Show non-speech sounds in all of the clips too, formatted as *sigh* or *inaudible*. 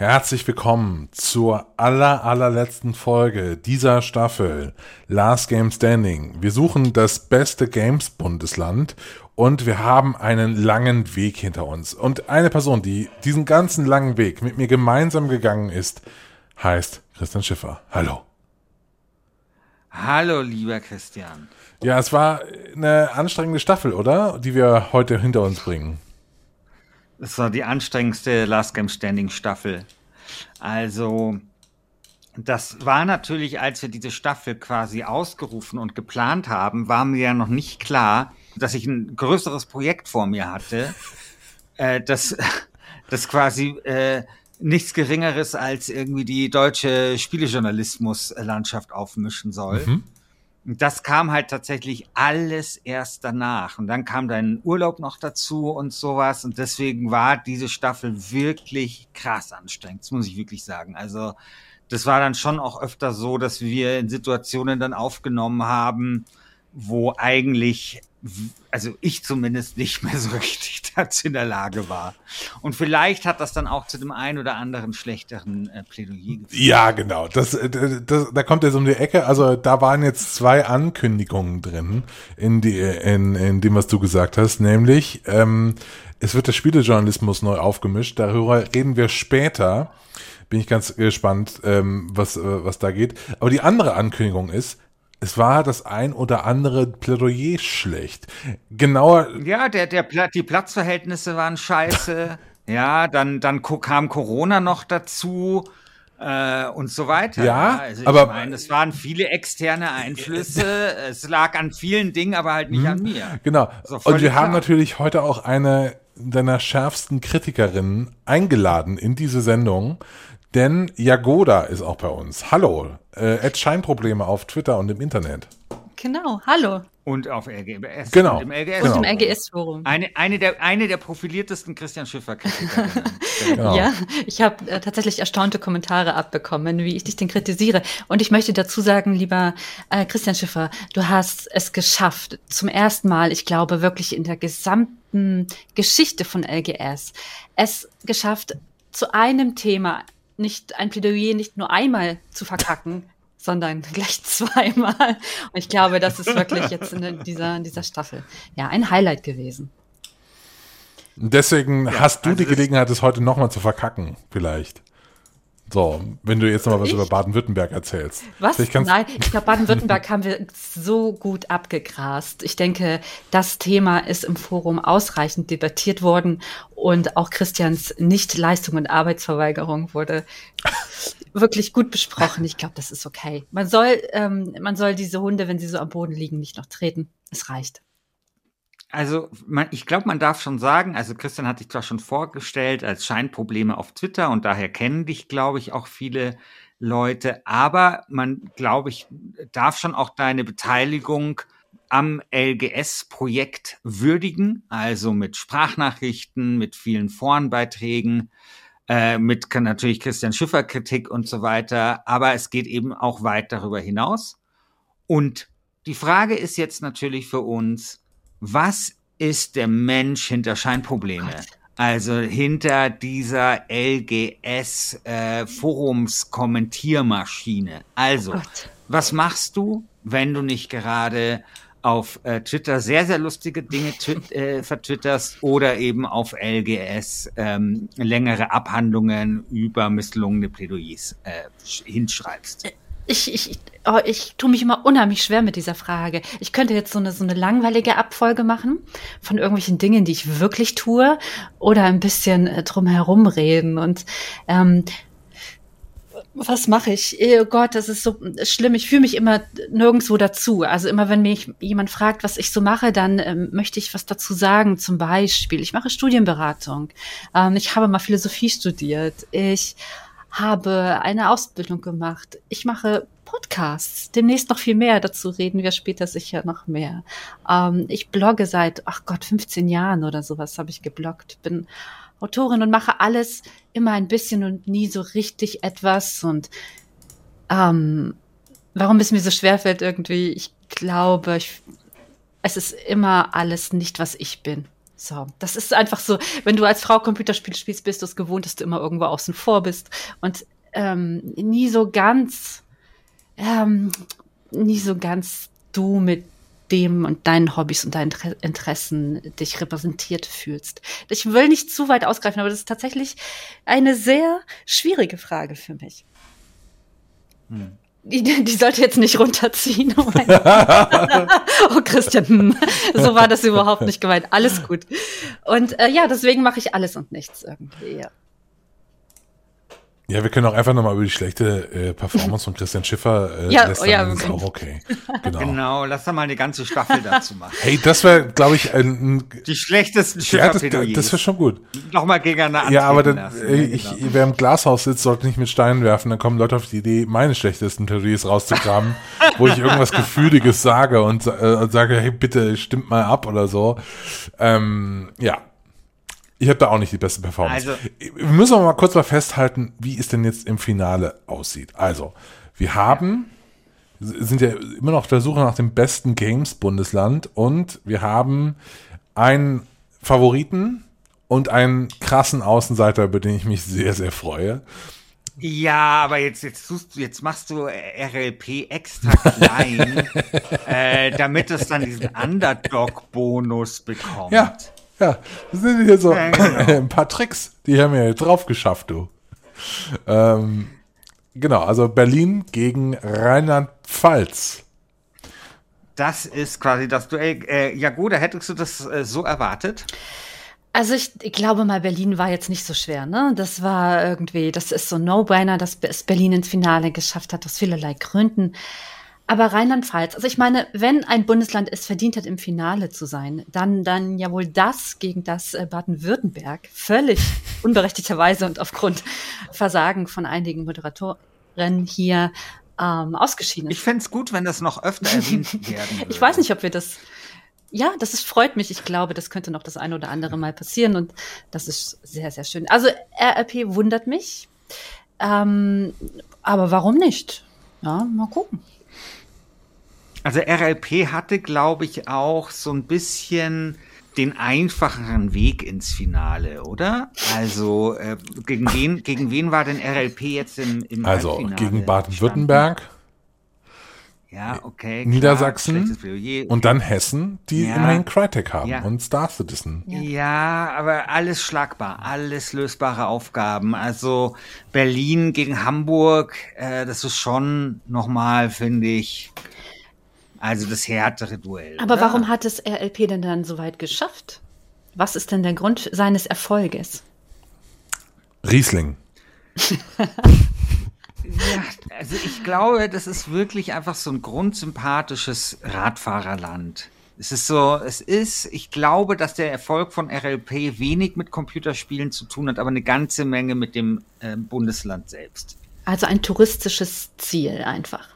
Herzlich willkommen zur aller, allerletzten Folge dieser Staffel Last Game Standing. Wir suchen das beste Games-Bundesland und wir haben einen langen Weg hinter uns. Und eine Person, die diesen ganzen langen Weg mit mir gemeinsam gegangen ist, heißt Christian Schiffer. Hallo. Hallo, lieber Christian. Ja, es war eine anstrengende Staffel, oder? Die wir heute hinter uns bringen. Es war die anstrengendste Last Game Standing Staffel. Also, das war natürlich, als wir diese Staffel quasi ausgerufen und geplant haben, war mir ja noch nicht klar, dass ich ein größeres Projekt vor mir hatte, *laughs* äh, das, das quasi äh, nichts Geringeres als irgendwie die deutsche Spielejournalismuslandschaft aufmischen soll. Mhm. Das kam halt tatsächlich alles erst danach. Und dann kam dein Urlaub noch dazu und sowas. Und deswegen war diese Staffel wirklich krass anstrengend. Das muss ich wirklich sagen. Also, das war dann schon auch öfter so, dass wir in Situationen dann aufgenommen haben, wo eigentlich also ich zumindest nicht mehr so *laughs* richtig dazu in der Lage war. Und vielleicht hat das dann auch zu dem einen oder anderen schlechteren äh, Plädoyer geführt. Ja, genau. Das, äh, das, da kommt so um die Ecke. Also da waren jetzt zwei Ankündigungen drin in, die, in, in dem, was du gesagt hast, nämlich ähm, es wird der Spielejournalismus neu aufgemischt. Darüber reden wir später. Bin ich ganz gespannt, ähm, was, äh, was da geht. Aber die andere Ankündigung ist, es war das ein oder andere Plädoyer schlecht. Genauer. Ja, der, der, die Platzverhältnisse waren scheiße. *laughs* ja, dann, dann kam Corona noch dazu. Äh, und so weiter. Ja, also aber ich meine, es waren viele externe Einflüsse. es lag an vielen Dingen, aber halt nicht mh, an mir. Genau. Und wir klar. haben natürlich heute auch eine deiner schärfsten Kritikerinnen eingeladen in diese Sendung, denn Jagoda ist auch bei uns. Hallo. Äh, Scheinprobleme auf Twitter und im Internet. Genau, hallo. Und auf RGBS. Genau. Und im. Genau. Im RGS-Forum. Eine, eine, der, eine der profiliertesten Christian Schiffer-Kritikerinnen. *laughs* genau. Ja, ich habe äh, tatsächlich erstaunte Kommentare abbekommen, wie ich dich denn kritisiere. Und ich möchte dazu sagen, lieber äh, Christian Schiffer, du hast es geschafft, zum ersten Mal, ich glaube wirklich in der gesamten Geschichte von LGS, es geschafft, zu einem Thema nicht ein Plädoyer nicht nur einmal zu verkacken, *laughs* sondern gleich zweimal. Und ich glaube, das ist wirklich jetzt in dieser, in dieser Staffel ja ein Highlight gewesen. Deswegen ja, hast du also die Gelegenheit, es heute nochmal zu verkacken, vielleicht. So, wenn du jetzt noch mal was ich? über Baden-Württemberg erzählst. Was? Nein, ich glaube, Baden-Württemberg haben wir so gut abgegrast. Ich denke, das Thema ist im Forum ausreichend debattiert worden und auch Christians Nichtleistung und Arbeitsverweigerung wurde wirklich gut besprochen. Ich glaube, das ist okay. Man soll, ähm, man soll diese Hunde, wenn sie so am Boden liegen, nicht noch treten. Es reicht. Also, man, ich glaube, man darf schon sagen, also Christian hat dich zwar schon vorgestellt als Scheinprobleme auf Twitter und daher kennen dich, glaube ich, auch viele Leute, aber man, glaube ich, darf schon auch deine Beteiligung am LGS-Projekt würdigen, also mit Sprachnachrichten, mit vielen Forenbeiträgen, äh, mit natürlich Christian Schiffer Kritik und so weiter, aber es geht eben auch weit darüber hinaus. Und die Frage ist jetzt natürlich für uns, was ist der Mensch hinter Scheinprobleme? Also hinter dieser LGS äh. Also, was machst du, wenn du nicht gerade auf äh, Twitter sehr, sehr lustige Dinge *laughs* äh, vertwitterst oder eben auf LGS ähm, längere Abhandlungen über misslungene Plädoyers äh, hinschreibst. Ich, ich, oh, ich tue mich immer unheimlich schwer mit dieser Frage. Ich könnte jetzt so eine, so eine langweilige Abfolge machen von irgendwelchen Dingen, die ich wirklich tue oder ein bisschen äh, drum herum reden. Und ähm, was mache ich? Oh Gott, das ist so schlimm. Ich fühle mich immer nirgendwo dazu. Also immer, wenn mich jemand fragt, was ich so mache, dann ähm, möchte ich was dazu sagen. Zum Beispiel, ich mache Studienberatung. Ähm, ich habe mal Philosophie studiert. Ich habe eine Ausbildung gemacht. Ich mache Podcasts. Demnächst noch viel mehr. Dazu reden wir später sicher noch mehr. Ähm, ich blogge seit, ach Gott, 15 Jahren oder sowas habe ich gebloggt. Bin Autorin und mache alles immer ein bisschen und nie so richtig etwas. Und ähm, warum es mir so schwerfällt irgendwie, ich glaube, ich, es ist immer alles nicht, was ich bin. So, das ist einfach so, wenn du als Frau Computerspiel spielst, bist du es gewohnt, dass du immer irgendwo außen vor bist und ähm, nie so ganz, ähm, nie so ganz du mit dem und deinen Hobbys und deinen Interessen dich repräsentiert fühlst. Ich will nicht zu weit ausgreifen, aber das ist tatsächlich eine sehr schwierige Frage für mich. Hm. Die, die sollte jetzt nicht runterziehen. Oh, *laughs* oh Christian, hm. so war das überhaupt nicht gemeint. Alles gut. Und äh, ja, deswegen mache ich alles und nichts irgendwie. Ja. Ja, wir können auch einfach nochmal über die schlechte äh, Performance von Christian Schiffer äh, ja, lästern, oh ja, das ist auch okay. Genau. genau, lass da mal eine ganze Staffel dazu machen. Hey, das wäre, glaube ich, ein, ein Die schlechtesten Schiffer Ja, das, das wäre schon gut. Nochmal gegeneinander Ja, aber dann, äh, ich, genau. wer im Glashaus sitzt, sollte nicht mit Steinen werfen, dann kommen Leute auf die Idee, meine schlechtesten Theorien rauszukramen, *laughs* wo ich irgendwas Gefühliges sage und äh, sage, hey, bitte stimmt mal ab oder so. Ähm, ja, ich habe da auch nicht die beste Performance. Also, wir müssen aber mal kurz mal festhalten, wie es denn jetzt im Finale aussieht. Also, wir haben, sind ja immer noch auf der Suche nach dem besten Games-Bundesland und wir haben einen Favoriten und einen krassen Außenseiter, über den ich mich sehr, sehr freue. Ja, aber jetzt, jetzt, tust, jetzt machst du RLP extra klein, *laughs* äh, damit es dann diesen Underdog-Bonus bekommt. Ja, ja, das sind hier so ja, genau. *laughs* ein paar Tricks, die haben wir drauf geschafft, du. Ähm, genau, also Berlin gegen Rheinland-Pfalz. Das ist quasi das Duell. Äh, ja gut, da hättest du das äh, so erwartet? Also ich, ich glaube mal, Berlin war jetzt nicht so schwer, ne? Das war irgendwie, das ist so ein No-Brainer, dass es Berlin ins Finale geschafft hat, aus vielerlei Gründen. Aber Rheinland-Pfalz, also ich meine, wenn ein Bundesland es verdient hat, im Finale zu sein, dann, dann ja wohl das gegen das äh, Baden-Württemberg völlig *laughs* unberechtigterweise und aufgrund Versagen von einigen Moderatoren hier ähm, ausgeschieden ist. Ich fände es gut, wenn das noch öfter erwähnt *laughs* werden würde. Ich weiß nicht, ob wir das ja, das ist, freut mich. Ich glaube, das könnte noch das eine oder andere Mal passieren und das ist sehr, sehr schön. Also RRP wundert mich, ähm, aber warum nicht? Ja, mal gucken. Also RLP hatte, glaube ich, auch so ein bisschen den einfacheren Weg ins Finale, oder? Also äh, gegen wen gegen wen war denn RLP jetzt im, im Also gegen Baden-Württemberg. Ja, okay. Klar, Niedersachsen und dann Hessen, die ja, immerhin Crytek haben ja. und Star Citizen. Ja. ja, aber alles schlagbar, alles lösbare Aufgaben. Also Berlin gegen Hamburg, äh, das ist schon nochmal, finde ich, also das härtere Duell. Aber oder? warum hat es RLP denn dann so weit geschafft? Was ist denn der Grund seines Erfolges? Riesling. ja, also ich glaube, das ist wirklich einfach so ein grundsympathisches Radfahrerland. Es ist so, es ist, ich glaube, dass der Erfolg von RLP wenig mit Computerspielen zu tun hat, aber eine ganze Menge mit dem äh, Bundesland selbst. Also ein touristisches Ziel einfach.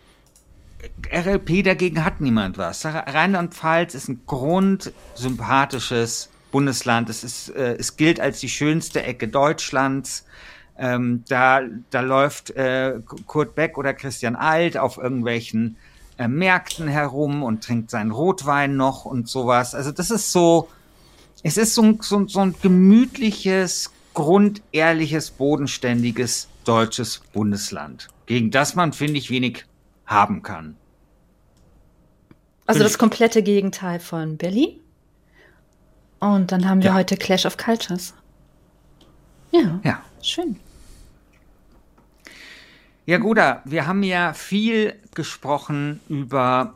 RLP dagegen hat niemand was. Rheinland-Pfalz ist ein grundsympathisches Bundesland. Es, ist, äh, es gilt als die schönste Ecke Deutschlands. Ähm, da, da läuft äh, Kurt Beck oder Christian Alt auf irgendwelchen äh, Märkten herum und trinkt seinen Rotwein noch und sowas. Also das ist so, es ist so, so, so ein gemütliches, grundehrliches, bodenständiges deutsches Bundesland, gegen das man, finde ich, wenig haben kann. Also das komplette Gegenteil von Berlin. Und dann haben wir ja. heute Clash of Cultures. Ja. Ja. Schön. Ja, Guda, wir haben ja viel gesprochen über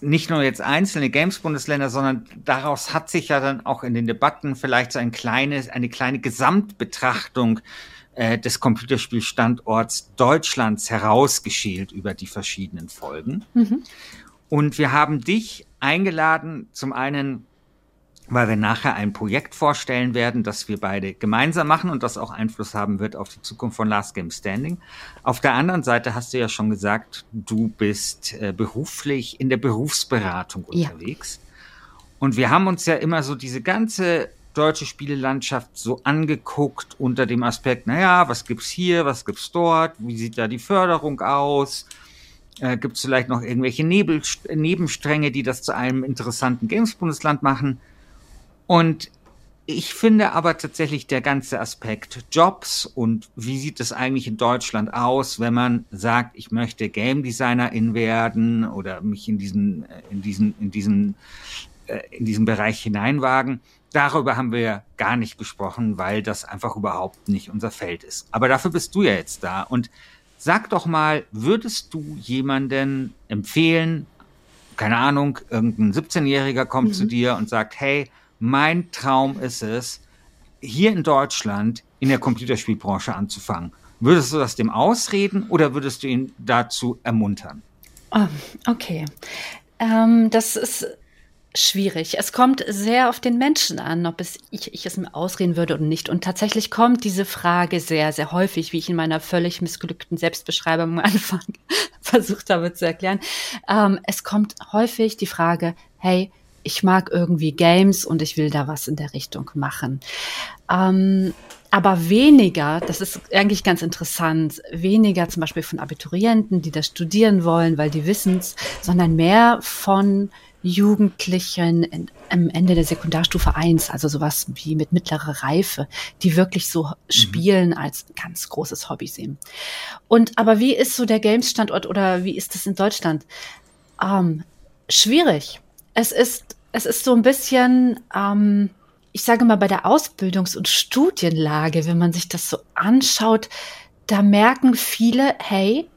nicht nur jetzt einzelne Games-Bundesländer, sondern daraus hat sich ja dann auch in den Debatten vielleicht so ein kleines, eine kleine Gesamtbetrachtung äh, des Computerspielstandorts Deutschlands herausgeschält über die verschiedenen Folgen. Mhm. Und wir haben dich eingeladen, zum einen weil wir nachher ein Projekt vorstellen werden, das wir beide gemeinsam machen und das auch Einfluss haben wird auf die Zukunft von Last Game Standing. Auf der anderen Seite hast du ja schon gesagt, du bist äh, beruflich in der Berufsberatung unterwegs. Ja. Und wir haben uns ja immer so diese ganze deutsche Spielelandschaft so angeguckt unter dem Aspekt, naja, was gibt's hier, was gibt's dort, wie sieht da die Förderung aus? Äh, Gibt es vielleicht noch irgendwelche Nebel, Nebenstränge, die das zu einem interessanten Games-Bundesland machen? Und ich finde aber tatsächlich der ganze Aspekt Jobs und wie sieht es eigentlich in Deutschland aus, wenn man sagt, ich möchte Game Designerin werden oder mich in diesen, in diesen, in diesen, äh, in diesen Bereich hineinwagen. Darüber haben wir gar nicht gesprochen, weil das einfach überhaupt nicht unser Feld ist. Aber dafür bist du ja jetzt da. Und sag doch mal, würdest du jemanden empfehlen, keine Ahnung, irgendein 17-Jähriger kommt mhm. zu dir und sagt, hey, mein Traum ist es, hier in Deutschland in der Computerspielbranche anzufangen. Würdest du das dem ausreden oder würdest du ihn dazu ermuntern? Oh, okay. Ähm, das ist schwierig. Es kommt sehr auf den Menschen an, ob es ich, ich es mir ausreden würde oder nicht. Und tatsächlich kommt diese Frage sehr, sehr häufig, wie ich in meiner völlig missglückten Selbstbeschreibung *laughs* am Anfang versucht habe zu erklären. Ähm, es kommt häufig die Frage, hey, ich mag irgendwie Games und ich will da was in der Richtung machen. Ähm, aber weniger, das ist eigentlich ganz interessant, weniger zum Beispiel von Abiturienten, die das studieren wollen, weil die wissen es, sondern mehr von Jugendlichen in, am Ende der Sekundarstufe 1, also sowas wie mit mittlerer Reife, die wirklich so mhm. spielen als ganz großes Hobby sehen. Und aber wie ist so der Games-Standort oder wie ist es in Deutschland? Ähm, schwierig es ist, es ist so ein bisschen, ähm, ich sage mal, bei der Ausbildungs- und Studienlage, wenn man sich das so anschaut, da merken viele, hey,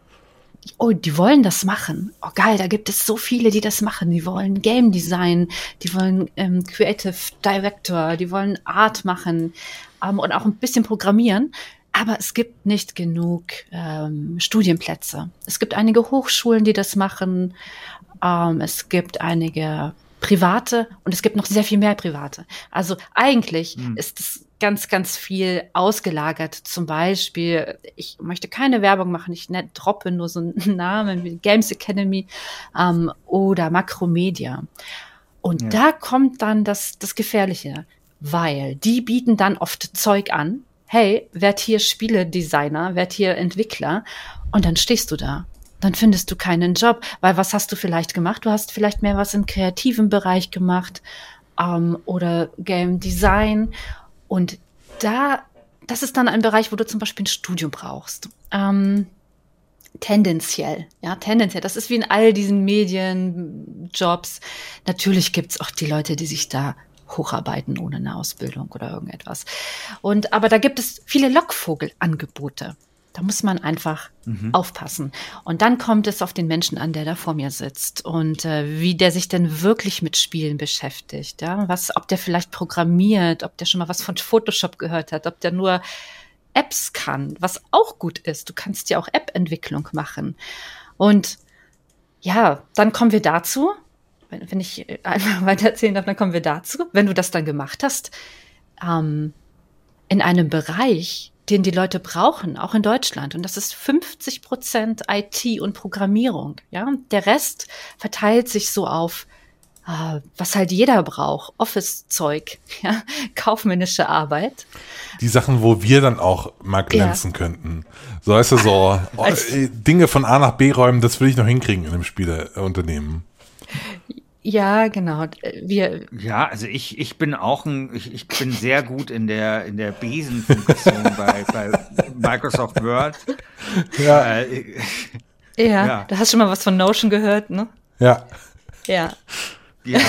oh, die wollen das machen. Oh geil, da gibt es so viele, die das machen. Die wollen Game Design, die wollen ähm, Creative Director, die wollen Art machen ähm, und auch ein bisschen programmieren. Aber es gibt nicht genug ähm, Studienplätze. Es gibt einige Hochschulen, die das machen. Ähm, es gibt einige private und es gibt noch sehr viel mehr private. Also eigentlich hm. ist es ganz, ganz viel ausgelagert. Zum Beispiel, ich möchte keine Werbung machen, ich ne, droppe nur so einen *laughs* Namen wie Games Academy ähm, oder Makromedia. Und ja. da kommt dann das, das Gefährliche, weil die bieten dann oft Zeug an. Hey, werd hier Spieledesigner, werd hier Entwickler. Und dann stehst du da dann findest du keinen Job, weil was hast du vielleicht gemacht? Du hast vielleicht mehr was im kreativen Bereich gemacht ähm, oder Game Design und da, das ist dann ein Bereich, wo du zum Beispiel ein Studium brauchst. Ähm, tendenziell, ja, tendenziell. Das ist wie in all diesen Medienjobs. Natürlich gibt's auch die Leute, die sich da hocharbeiten ohne eine Ausbildung oder irgendetwas. Und aber da gibt es viele Lockvogelangebote. Da muss man einfach mhm. aufpassen. Und dann kommt es auf den Menschen an, der da vor mir sitzt und äh, wie der sich denn wirklich mit Spielen beschäftigt. Ja? Was, ob der vielleicht programmiert, ob der schon mal was von Photoshop gehört hat, ob der nur Apps kann, was auch gut ist. Du kannst ja auch App-Entwicklung machen. Und ja, dann kommen wir dazu. Wenn, wenn ich einmal *laughs* weiter erzählen darf, dann kommen wir dazu. Wenn du das dann gemacht hast, ähm, in einem Bereich, den die Leute brauchen, auch in Deutschland. Und das ist 50 Prozent IT und Programmierung. Ja, der Rest verteilt sich so auf, äh, was halt jeder braucht, Office-Zeug, *laughs* ja, kaufmännische Arbeit. Die Sachen, wo wir dann auch mal glänzen ja. könnten. So weißt du, so *laughs* oh, Dinge von A nach B räumen, das will ich noch hinkriegen in einem Spieleunternehmen. Ja, genau. Wir ja, also ich, ich bin auch ein, ich, ich bin sehr gut in der, in der Besenfunktion *laughs* bei, bei Microsoft Word. Ja. Äh, ja, ja, du hast schon mal was von Notion gehört, ne? Ja. Ja. Ja,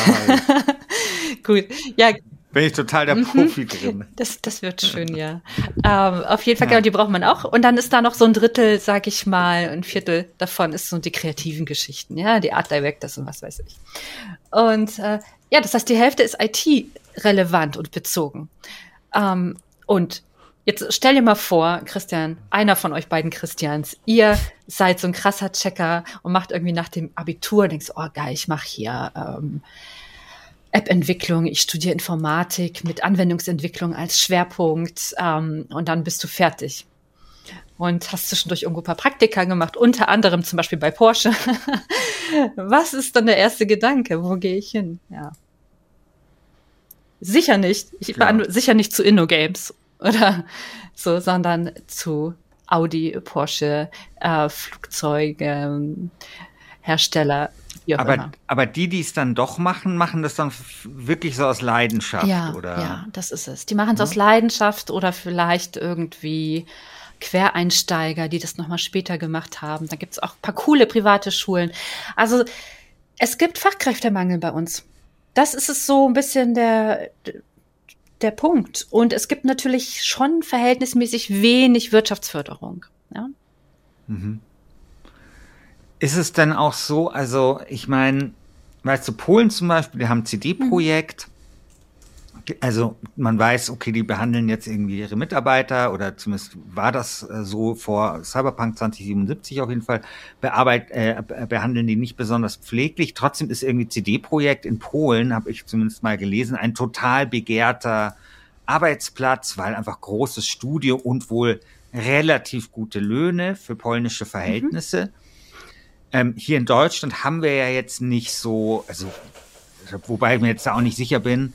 *laughs* Gut. Ja, bin ich total der Profi drin. das, das wird schön, ja. Ähm, auf jeden Fall, genau, die braucht man auch. Und dann ist da noch so ein Drittel, sag ich mal, ein Viertel davon ist so die kreativen Geschichten, ja, die Art Directors und was weiß ich. Und äh, ja, das heißt, die Hälfte ist IT-relevant und bezogen. Ähm, und jetzt stell dir mal vor, Christian, einer von euch beiden Christians, ihr seid so ein krasser Checker und macht irgendwie nach dem Abitur, denkst, oh geil, ich mache hier ähm, App-Entwicklung, ich studiere Informatik mit Anwendungsentwicklung als Schwerpunkt ähm, und dann bist du fertig. Und hast zwischendurch irgendwo ein paar Praktika gemacht, unter anderem zum Beispiel bei Porsche. *laughs* Was ist dann der erste Gedanke? Wo gehe ich hin? Ja. Sicher nicht. Ich war sicher nicht zu InnoGames *laughs* oder so, sondern zu Audi, Porsche, äh, Flugzeuge, Hersteller, Aber, immer. aber die, die es dann doch machen, machen das dann wirklich so aus Leidenschaft, Ja, oder? ja, das ist es. Die machen es aus Leidenschaft oder vielleicht irgendwie Quereinsteiger, die das nochmal später gemacht haben. Da gibt es auch ein paar coole private Schulen. Also es gibt Fachkräftemangel bei uns. Das ist es so ein bisschen der, der Punkt. Und es gibt natürlich schon verhältnismäßig wenig Wirtschaftsförderung. Ja? Ist es denn auch so, also ich meine, weißt du, Polen zum Beispiel, die haben ein CD-Projekt. Also man weiß, okay, die behandeln jetzt irgendwie ihre Mitarbeiter oder zumindest war das äh, so vor Cyberpunk 2077 auf jeden Fall, bearbeit, äh, be- behandeln die nicht besonders pfleglich. Trotzdem ist irgendwie CD-Projekt in Polen, habe ich zumindest mal gelesen, ein total begehrter Arbeitsplatz, weil einfach großes Studio und wohl relativ gute Löhne für polnische Verhältnisse. Ähm, hier in Deutschland haben wir ja jetzt nicht so, also wobei ich mir jetzt da auch nicht sicher bin,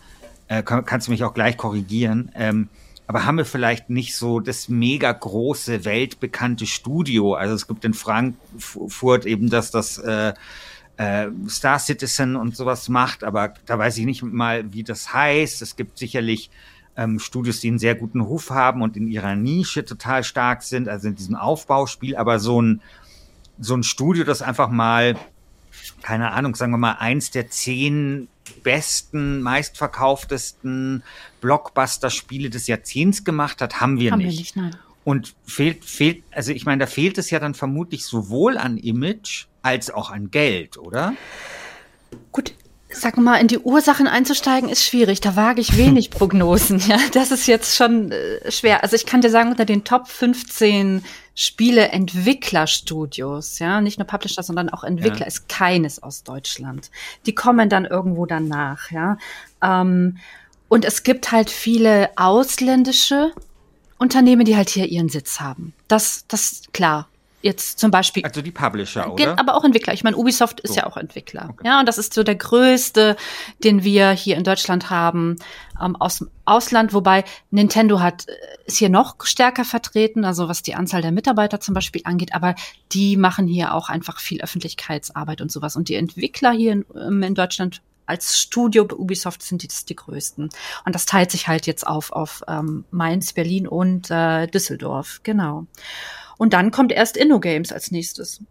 äh, kann, kannst du mich auch gleich korrigieren, ähm, aber haben wir vielleicht nicht so das mega große, weltbekannte Studio? Also es gibt in Frankfurt eben das, das äh, äh, Star Citizen und sowas macht, aber da weiß ich nicht mal, wie das heißt. Es gibt sicherlich ähm, Studios, die einen sehr guten Ruf haben und in ihrer Nische total stark sind, also in diesem Aufbauspiel, aber so ein so ein Studio, das einfach mal, keine Ahnung, sagen wir mal, eins der zehn besten, meistverkauftesten Blockbuster-Spiele des Jahrzehnts gemacht hat, haben wir Haben nicht. wir nicht, nein. Und fehlt, fehlt, also ich meine, da fehlt es ja dann vermutlich sowohl an Image als auch an Geld, oder? Sag mal, in die Ursachen einzusteigen ist schwierig. Da wage ich wenig *laughs* Prognosen. Ja, das ist jetzt schon äh, schwer. Also ich kann dir sagen, unter den Top 15 Spiele-Entwicklerstudios, ja, nicht nur Publisher, sondern auch Entwickler, Ja. ist keines aus Deutschland. Die kommen dann irgendwo danach, ja. Ähm, und es gibt halt viele ausländische Unternehmen, die halt hier ihren Sitz haben. Das, das klar. Jetzt zum Beispiel Also die Publisher, oder? Aber auch Entwickler. Ich meine, Ubisoft ist So. ja auch Entwickler. Okay. Ja, und das ist so der größte, den wir hier in Deutschland haben, ähm, aus dem Ausland. Wobei Nintendo hat, äh, ist hier noch stärker vertreten, also was die Anzahl der Mitarbeiter zum Beispiel angeht. Aber die machen hier auch einfach viel Öffentlichkeitsarbeit und sowas. Und die Entwickler hier in, ähm, in Deutschland als Studio bei Ubisoft sind die, die größten. Und das teilt sich halt jetzt auf, auf ähm, Mainz, Berlin und äh, Düsseldorf. Genau. Und dann kommt erst InnoGames als nächstes.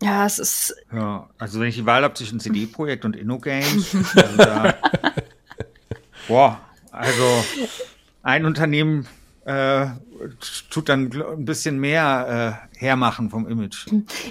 Ja, es ist, Ja, also wenn ich die Wahl habe zwischen CD-Projekt und InnoGames, *laughs* also da, boah, also ein Unternehmen äh, tut dann ein bisschen mehr äh, hermachen vom Image.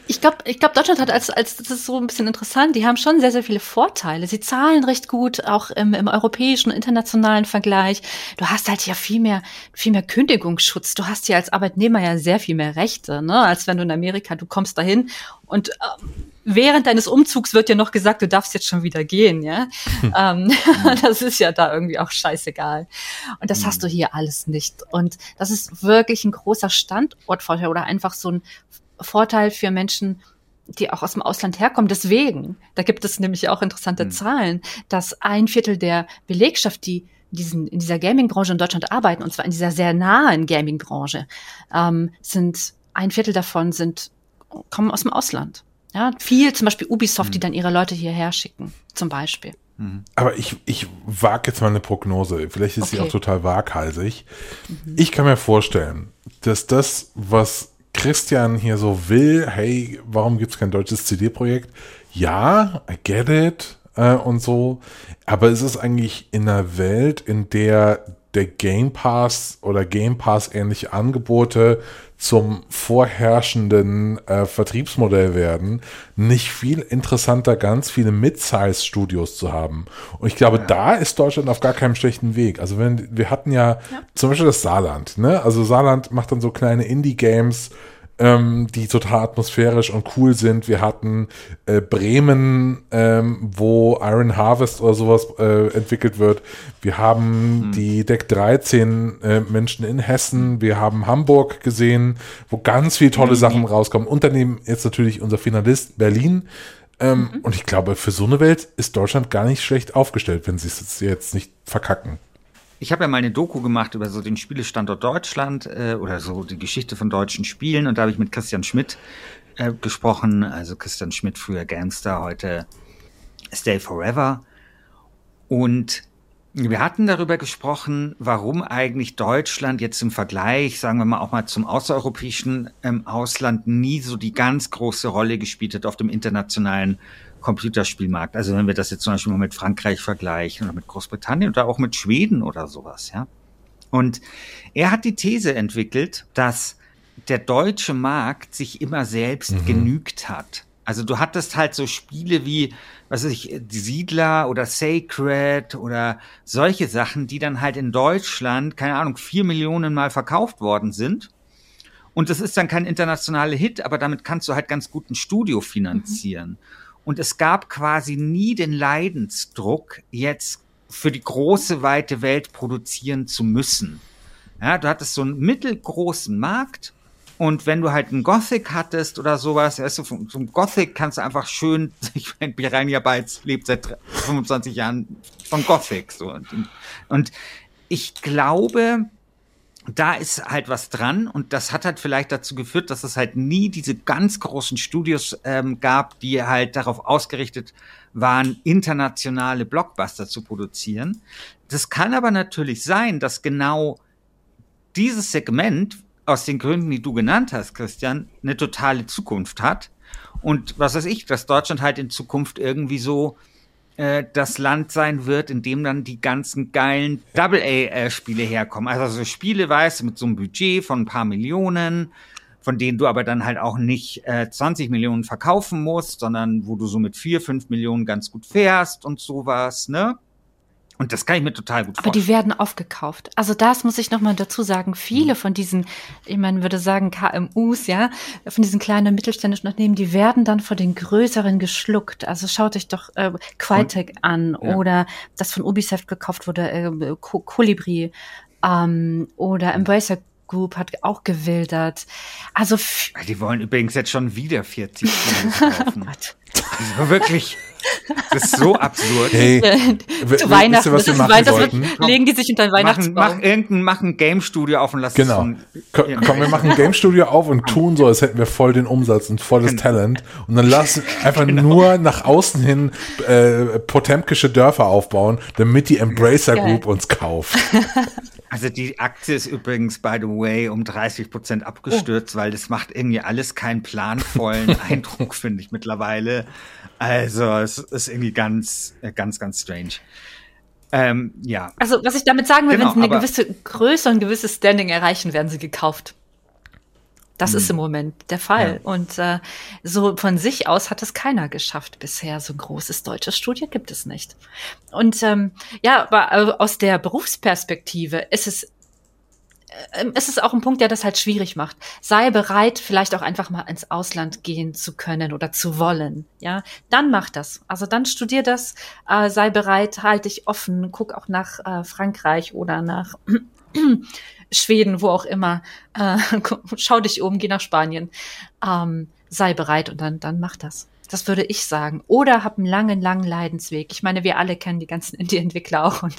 ich glaube, ich glaub, Deutschland hat als, als, das ist so ein bisschen interessant, die haben schon sehr, sehr viele Vorteile. Sie zahlen recht gut, auch im, im europäischen, internationalen Vergleich. Du hast halt ja viel mehr, viel mehr Kündigungsschutz. Du hast ja als Arbeitnehmer ja sehr viel mehr Rechte, ne? als wenn du in Amerika, du kommst dahin und ähm, während deines Umzugs wird dir noch gesagt, du darfst jetzt schon wieder gehen, ja. *laughs* ähm, das ist ja da irgendwie auch scheißegal. Und das hast du hier alles nicht. Und das ist wirklich ein großer Standortvorteil oder einfach so ein Vorteil für Menschen, die auch aus dem Ausland herkommen. Deswegen, da gibt es nämlich auch interessante Hm. Zahlen, dass ein Viertel der Belegschaft, die diesen, in dieser Gaming-Branche in Deutschland arbeiten, und zwar in dieser sehr nahen Gaming-Branche, ähm, sind ein Viertel davon sind, kommen aus dem Ausland. Ja, viel zum Beispiel Ubisoft, die dann ihre Leute hierher schicken, zum Beispiel. Aber ich, ich wage jetzt mal eine Prognose. Vielleicht ist sie Okay. auch total waghalsig. Ich kann mir vorstellen, dass das, was Christian hier so will, hey, warum gibt es kein deutsches CD-Projekt? Ja, I get it. äh, und so. Aber es ist eigentlich in einer Welt, in der der Game Pass oder Game Pass ähnliche Angebote zum vorherrschenden äh, Vertriebsmodell werden, nicht viel interessanter, ganz viele Mid-Size-Studios zu haben. Und ich glaube, ja. da ist Deutschland auf gar keinem schlechten Weg. Also wenn wir hatten ja, ja. zum Beispiel das Saarland, ne? Also Saarland macht dann so kleine Indie-Games, ähm, die total atmosphärisch und cool sind. Wir hatten äh, Bremen, ähm, wo Iron Harvest oder sowas äh, entwickelt wird. Wir haben hm. die Deck 13 äh, Menschen in Hessen. Wir haben Hamburg gesehen, wo ganz viele tolle mhm. Sachen rauskommen. Unternehmen jetzt natürlich unser Finalist Berlin. Ähm, mhm. Und ich glaube, für so eine Welt ist Deutschland gar nicht schlecht aufgestellt, wenn sie es jetzt nicht verkacken. Ich habe ja mal eine Doku gemacht über so den Spielestandort Deutschland äh, oder so die Geschichte von deutschen Spielen und da habe ich mit Christian Schmidt äh, gesprochen. Also Christian Schmidt, früher Gamster, heute Stay Forever. Und wir hatten darüber gesprochen, warum eigentlich Deutschland jetzt im Vergleich, sagen wir mal auch mal zum außereuropäischen ähm, Ausland, nie so die ganz große Rolle gespielt hat auf dem internationalen Computerspielmarkt. Also wenn wir das jetzt zum Beispiel mal mit Frankreich vergleichen oder mit Großbritannien oder auch mit Schweden oder sowas, ja. Und er hat die These entwickelt, dass der deutsche Markt sich immer selbst mhm. genügt hat. Also du hattest halt so Spiele wie, was weiß ich, die Siedler oder Sacred oder solche Sachen, die dann halt in Deutschland, keine Ahnung, vier Millionen Mal verkauft worden sind. Und das ist dann kein internationaler Hit, aber damit kannst du halt ganz gut ein Studio finanzieren. Mhm. Und es gab quasi nie den Leidensdruck, jetzt für die große, weite Welt produzieren zu müssen. Ja, du hattest so einen mittelgroßen Markt und wenn du halt einen Gothic hattest oder sowas, weißt du, so ein Gothic kannst du einfach schön, *laughs* ich meine, Piranha Bytes lebt seit 25 Jahren von Gothic, so. Und, und ich glaube, da ist halt was dran und das hat halt vielleicht dazu geführt, dass es halt nie diese ganz großen Studios ähm, gab, die halt darauf ausgerichtet waren, internationale Blockbuster zu produzieren. Das kann aber natürlich sein, dass genau dieses Segment aus den Gründen, die du genannt hast, Christian, eine totale Zukunft hat. Und was weiß ich, dass Deutschland halt in Zukunft irgendwie so äh, das Land sein wird, in dem dann die ganzen geilen Double-A-Spiele herkommen. Also so Spiele, weißt du, mit so einem Budget von ein paar Millionen, von denen du aber dann halt auch nicht äh, 20 Millionen verkaufen musst, sondern wo du so mit vier, fünf Millionen ganz gut fährst und sowas, ne? Und das kann ich mir total gut Aber vorstellen. Aber die werden aufgekauft. Also das muss ich nochmal dazu sagen. Viele mhm. von diesen, ich meine, würde sagen KMUs, ja, von diesen kleinen und mittelständischen Unternehmen, die werden dann von den größeren geschluckt. Also schaut euch doch äh, Qualtech an ja. oder das von Ubisoft gekauft wurde, äh, Colibri ähm, oder Embracer Group hat auch gewildert. Also die wollen übrigens jetzt schon wieder 40 *laughs* kaufen. also wirklich. Das ist so absurd. Hey, zu Weihnachten, ihr, was wir machen das sollten? legen die sich unter den Weihnachtsbaum. Mach, mach irgendein, mach ein Game Studio auf und lass genau. Von, komm, komm, wir machen ein Game Studio auf und tun so, als hätten wir voll den Umsatz und volles genau. Talent und dann lassen *laughs* einfach genau. nur nach außen hin äh, potemkische Dörfer aufbauen, damit die Embracer Group uns kauft. *laughs* Also die Aktie ist übrigens, by the way, um 30 Prozent abgestürzt, oh. weil das macht irgendwie alles keinen planvollen *laughs* Eindruck, finde ich mittlerweile. Also es ist irgendwie ganz, äh, ganz, ganz strange. Ähm, ja. Also was ich damit sagen will, genau, wenn sie eine gewisse Größe und ein gewisses Standing erreichen, werden sie gekauft. Das hm. ist im Moment der Fall. Ja. Und äh, so von sich aus hat es keiner geschafft bisher. So ein großes deutsches Studio gibt es nicht. Und ähm, ja, aber äh, aus der Berufsperspektive ist es äh, es ist auch ein Punkt, der das halt schwierig macht. Sei bereit, vielleicht auch einfach mal ins Ausland gehen zu können oder zu wollen. Ja, dann mach das. Also dann studier das, äh, sei bereit, halt dich offen, guck auch nach äh, Frankreich oder nach Schweden, wo auch immer, äh, *laughs* schau dich um, geh nach Spanien, ähm, sei bereit und dann, dann mach das. Das würde ich sagen. Oder hab einen langen, langen Leidensweg. Ich meine, wir alle kennen die ganzen *laughs* Indie-Entwickler auch und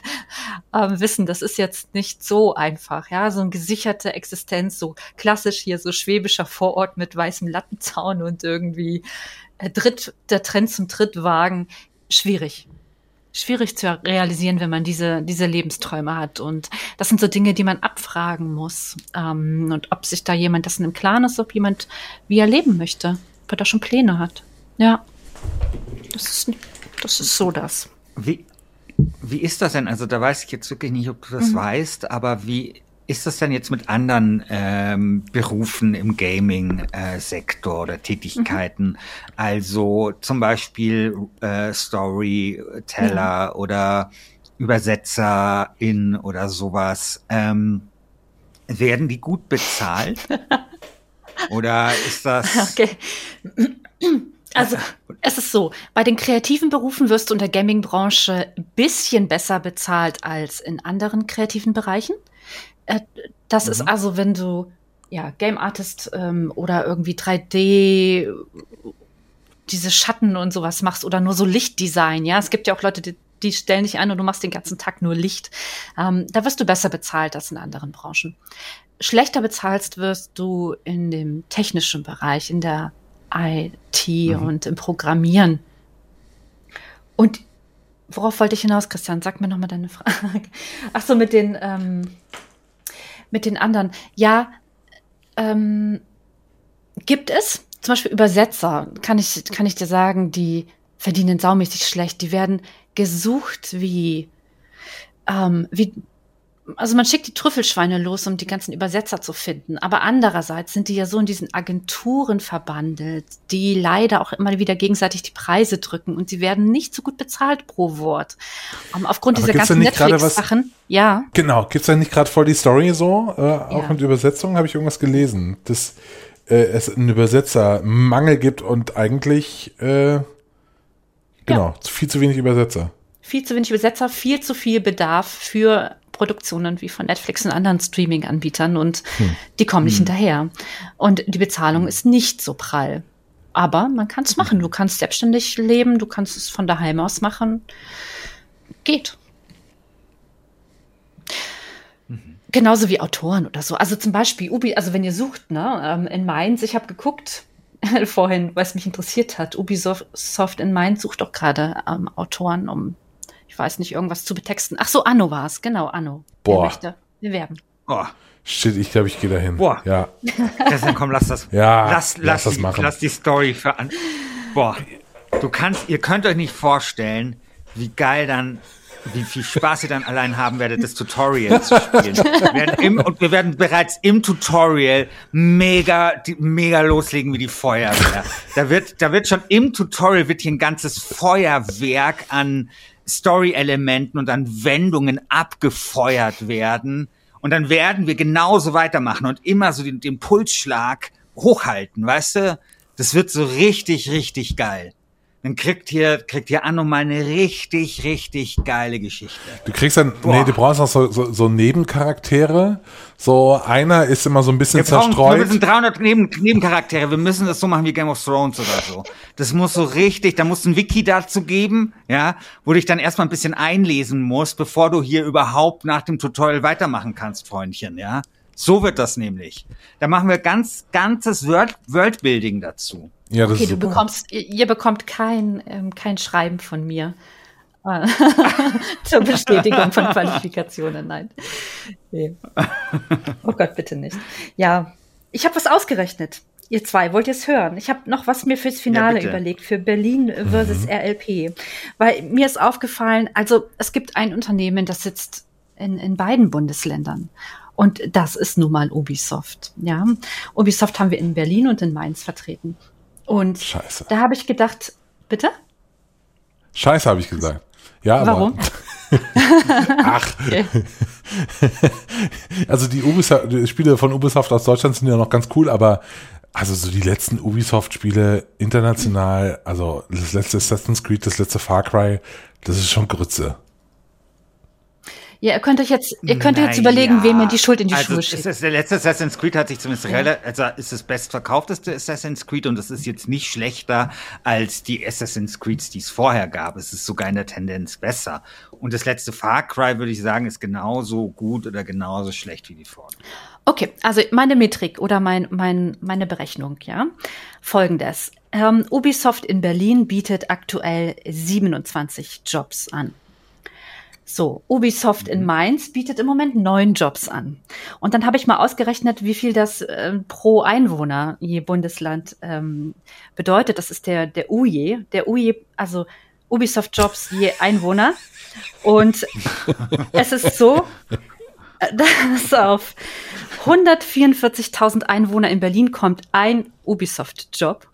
ähm, wissen, das ist jetzt nicht so einfach. Ja, so eine gesicherte Existenz, so klassisch hier, so schwäbischer Vorort mit weißem Lattenzaun und irgendwie äh, Dritt, der Trend zum Drittwagen. Schwierig schwierig zu realisieren, wenn man diese, diese Lebensträume hat. Und das sind so Dinge, die man abfragen muss. Ähm, und ob sich da jemand dessen im Klaren ist, ob jemand wie er leben möchte, ob er da schon Pläne hat. Ja. Das ist, Das ist so das. Wie, wie ist das denn? Also da weiß ich jetzt wirklich nicht, ob du das mhm. weißt, aber wie ist das denn jetzt mit anderen ähm, Berufen im Gaming-Sektor äh, oder Tätigkeiten? Mhm. Also zum Beispiel äh, Storyteller ja. oder Übersetzerin oder sowas. Ähm, werden die gut bezahlt? *laughs* oder ist das... *laughs* Okay. Also es ist so, bei den kreativen Berufen wirst du in der Gaming-Branche ein bisschen besser bezahlt als in anderen kreativen Bereichen. Äh, das mhm. ist also, wenn du ja Game Artist ähm, oder irgendwie 3D diese Schatten und sowas machst oder nur so Lichtdesign, ja. Es gibt ja auch Leute, die, die stellen dich ein und du machst den ganzen Tag nur Licht. Ähm, da wirst du besser bezahlt als in anderen Branchen. Schlechter bezahlst wirst du in dem technischen Bereich, in der IT mhm. und im Programmieren. Und worauf wollte ich hinaus, Christian? Sag mir nochmal deine Frage. Ach so, mit den, ähm, mit den anderen. Ja, ähm, gibt es zum Beispiel Übersetzer, kann ich, kann ich dir sagen, die verdienen saumäßig schlecht. Die werden gesucht wie, ähm, wie also man schickt die Trüffelschweine los, um die ganzen Übersetzer zu finden. Aber andererseits sind die ja so in diesen Agenturen verbandelt, die leider auch immer wieder gegenseitig die Preise drücken und sie werden nicht so gut bezahlt pro Wort. Um, ähm, aufgrund Aber dieser ganzen Netflix-Sachen. Ja. Genau. Gibt's da nicht gerade voll die Story so? Äh, auch ja. mit Übersetzungen habe ich irgendwas gelesen, dass äh, es einen Übersetzermangel gibt und eigentlich äh, genau ja. viel zu wenig Übersetzer viel zu wenig Übersetzer, viel zu viel Bedarf für Produktionen wie von Netflix und anderen Streaming-Anbietern und hm. die kommen nicht hm. hinterher. Und die Bezahlung ist nicht so prall. Aber man kann es machen. Du kannst selbstständig leben, du kannst es von daheim aus machen. Geht. Mhm. Genauso wie Autoren oder so. Also zum Beispiel Ubi, also wenn ihr sucht, ne, ähm, in Mainz, ich habe geguckt, *laughs* vorhin, was mich interessiert hat, Ubisoft in Mainz sucht doch gerade ähm, Autoren, um ich weiß nicht, irgendwas zu betexten. Ach so, Anno war es, genau, Anno. Boah. Möchte bewerben. Boah. Shit, ich glaube, ich gehe dahin. Boah. Ja. *laughs* Deswegen komm, lass das. Ja. Lass, lass, lass das die, machen. Lass die Story für an. Boah. Du kannst, ihr könnt euch nicht vorstellen, wie geil dann, wie viel Spaß ihr dann allein haben werdet, das Tutorial zu spielen. Wir im, und wir werden bereits im Tutorial mega, die, mega loslegen wie die Feuerwehr. Da wird, da wird schon im Tutorial wird hier ein ganzes Feuerwerk an Story-Elementen und an Wendungen abgefeuert werden. Und dann werden wir genauso weitermachen und immer so den, den Pulsschlag hochhalten, weißt du? Das wird so richtig, richtig geil dann kriegt hier, kriegt hier Anno mal eine richtig, richtig geile Geschichte. Du kriegst dann, Boah. nee, du brauchst noch so, so, so Nebencharaktere. So, einer ist immer so ein bisschen wir brauchen, zerstreut. Wir müssen 300 Neben, Nebencharaktere. Wir müssen das so machen wie Game of Thrones oder so. Das muss so richtig, da muss ein Wiki dazu geben, ja, wo du dich dann erstmal ein bisschen einlesen musst, bevor du hier überhaupt nach dem Tutorial weitermachen kannst, Freundchen, ja. So wird das nämlich. Da machen wir ganz, ganzes World, Worldbuilding dazu. Ja, das okay, du bekommst, ihr, ihr bekommt kein, ähm, kein Schreiben von mir äh, *laughs* zur Bestätigung von Qualifikationen. Nein. Nee. Oh Gott, bitte nicht. Ja, ich habe was ausgerechnet. Ihr zwei, wollt ihr es hören? Ich habe noch was mir fürs Finale ja, überlegt, für Berlin versus mhm. RLP. Weil mir ist aufgefallen, also es gibt ein Unternehmen, das sitzt in, in beiden Bundesländern. Und das ist nun mal Ubisoft. Ja, Ubisoft haben wir in Berlin und in Mainz vertreten. Und Scheiße. da habe ich gedacht, bitte? Scheiße, habe ich gesagt. Ja, Warum? *laughs* Ach. *laughs* also die, Ubisoft, die Spiele von Ubisoft aus Deutschland sind ja noch ganz cool, aber also so die letzten Ubisoft-Spiele international, also das letzte Assassin's Creed, das letzte Far Cry, das ist schon Grütze. Ja, ihr könnt euch jetzt, ihr könnt naja, jetzt überlegen, wem ihr die Schuld in die also Schuhe schiebt. Ist der letzte Assassin's Creed hat sich zumindest ja. relativ, also ist das bestverkaufteste Assassin's Creed und es ist jetzt nicht schlechter als die Assassin's Creeds, die es vorher gab. Es ist sogar in der Tendenz besser. Und das letzte Far Cry, würde ich sagen, ist genauso gut oder genauso schlecht wie die vorne. Okay, also meine Metrik oder mein, mein, meine Berechnung, ja. Folgendes. Ähm, Ubisoft in Berlin bietet aktuell 27 Jobs an. So, Ubisoft in mhm. Mainz bietet im Moment neun Jobs an. Und dann habe ich mal ausgerechnet, wie viel das äh, pro Einwohner je Bundesland ähm, bedeutet. Das ist der, der UJ. Der UJ, also Ubisoft-Jobs je Einwohner. Und *laughs* es ist so, *laughs* dass auf 144.000 Einwohner in Berlin kommt ein Ubisoft-Job.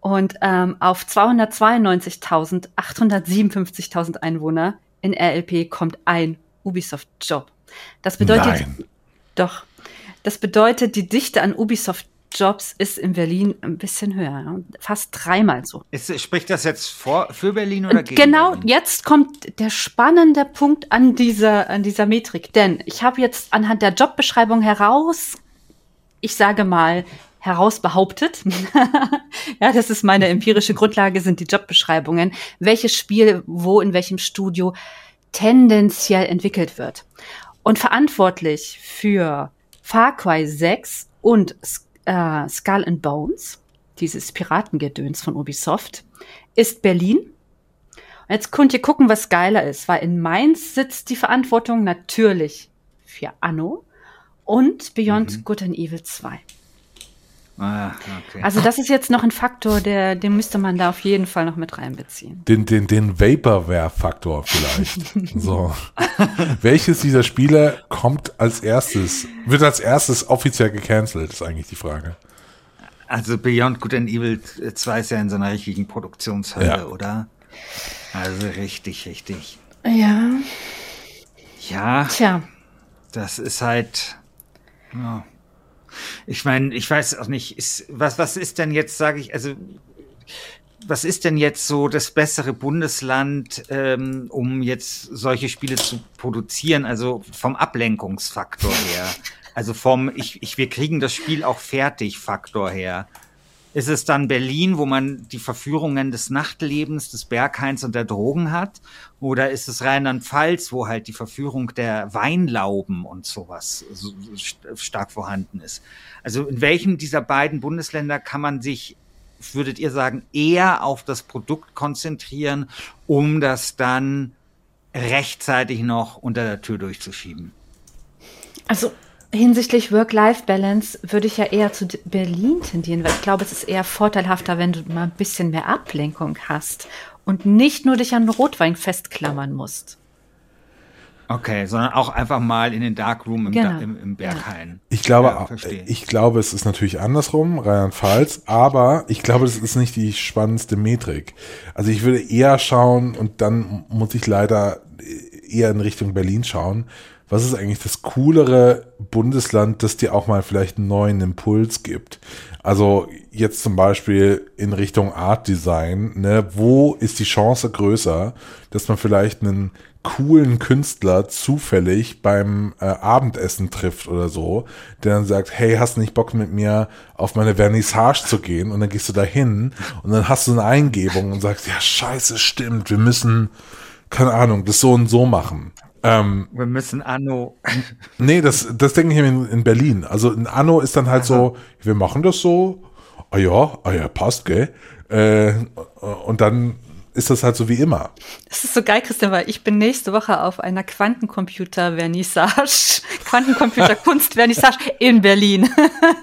Und ähm, auf 292.000, 857.000 Einwohner in RLP kommt ein Ubisoft-Job. Das bedeutet, Nein. doch, das bedeutet, die Dichte an Ubisoft-Jobs ist in Berlin ein bisschen höher, fast dreimal so. Ist, spricht das jetzt vor, für Berlin oder gegen Genau, Berlin? jetzt kommt der spannende Punkt an dieser, an dieser Metrik. Denn ich habe jetzt anhand der Jobbeschreibung heraus, ich sage mal, heraus behauptet. *laughs* ja, das ist meine empirische Grundlage, sind die Jobbeschreibungen, welches Spiel wo in welchem Studio tendenziell entwickelt wird. Und verantwortlich für Far Cry 6 und äh, Skull and Bones, dieses Piratengedöns von Ubisoft, ist Berlin. Und jetzt könnt ihr gucken, was geiler ist, weil in Mainz sitzt die Verantwortung natürlich für Anno und Beyond mhm. Good and Evil 2. Ah, okay. Also das ist jetzt noch ein Faktor, der, den müsste man da auf jeden Fall noch mit reinbeziehen. Den, den, den Vaporware-Faktor vielleicht. *laughs* so. Welches dieser Spiele kommt als erstes, wird als erstes offiziell gecancelt, ist eigentlich die Frage. Also Beyond Good and Evil 2 ist ja in so einer richtigen Produktionshölle, ja. oder? Also richtig, richtig. Ja. Ja. Tja. Das ist halt. Ja. Ich meine, ich weiß auch nicht, ist, was, was ist denn jetzt, sage ich, also was ist denn jetzt so das bessere Bundesland, ähm, um jetzt solche Spiele zu produzieren? Also vom Ablenkungsfaktor her. Also vom ich, ich, wir kriegen das Spiel auch fertig Faktor her. Ist es dann Berlin, wo man die Verführungen des Nachtlebens, des Berghains und der Drogen hat? Oder ist es Rheinland-Pfalz, wo halt die Verführung der Weinlauben und sowas so stark vorhanden ist? Also in welchem dieser beiden Bundesländer kann man sich, würdet ihr sagen, eher auf das Produkt konzentrieren, um das dann rechtzeitig noch unter der Tür durchzuschieben? Also hinsichtlich Work-Life-Balance würde ich ja eher zu Berlin tendieren, weil ich glaube, es ist eher vorteilhafter, wenn du mal ein bisschen mehr Ablenkung hast und nicht nur dich an Rotwein festklammern musst. Okay, sondern auch einfach mal in den Darkroom im, genau. im, im Berghain. Ich glaube, ja, ich glaube, es ist natürlich andersrum, Rheinland-Pfalz, aber ich glaube, das ist nicht die spannendste Metrik. Also ich würde eher schauen und dann muss ich leider eher in Richtung Berlin schauen was ist eigentlich das coolere Bundesland, das dir auch mal vielleicht einen neuen Impuls gibt? Also jetzt zum Beispiel in Richtung Art Design, ne, wo ist die Chance größer, dass man vielleicht einen coolen Künstler zufällig beim äh, Abendessen trifft oder so, der dann sagt, hey, hast du nicht Bock mit mir auf meine Vernissage zu gehen? Und dann gehst du da hin und dann hast du eine Eingebung und sagst, ja, scheiße, stimmt, wir müssen, keine Ahnung, das so und so machen. Ähm, wir müssen Anno. *laughs* nee, das, das denke ich in, in Berlin. Also in Anno ist dann halt Aha. so, wir machen das so, ah ja, ah ja, passt, gell? Äh, und dann ist das halt so wie immer. Das ist so geil, Christian, weil ich bin nächste Woche auf einer Quantencomputer-Vernissage, *laughs* Quantencomputer-Kunst-Vernissage in Berlin.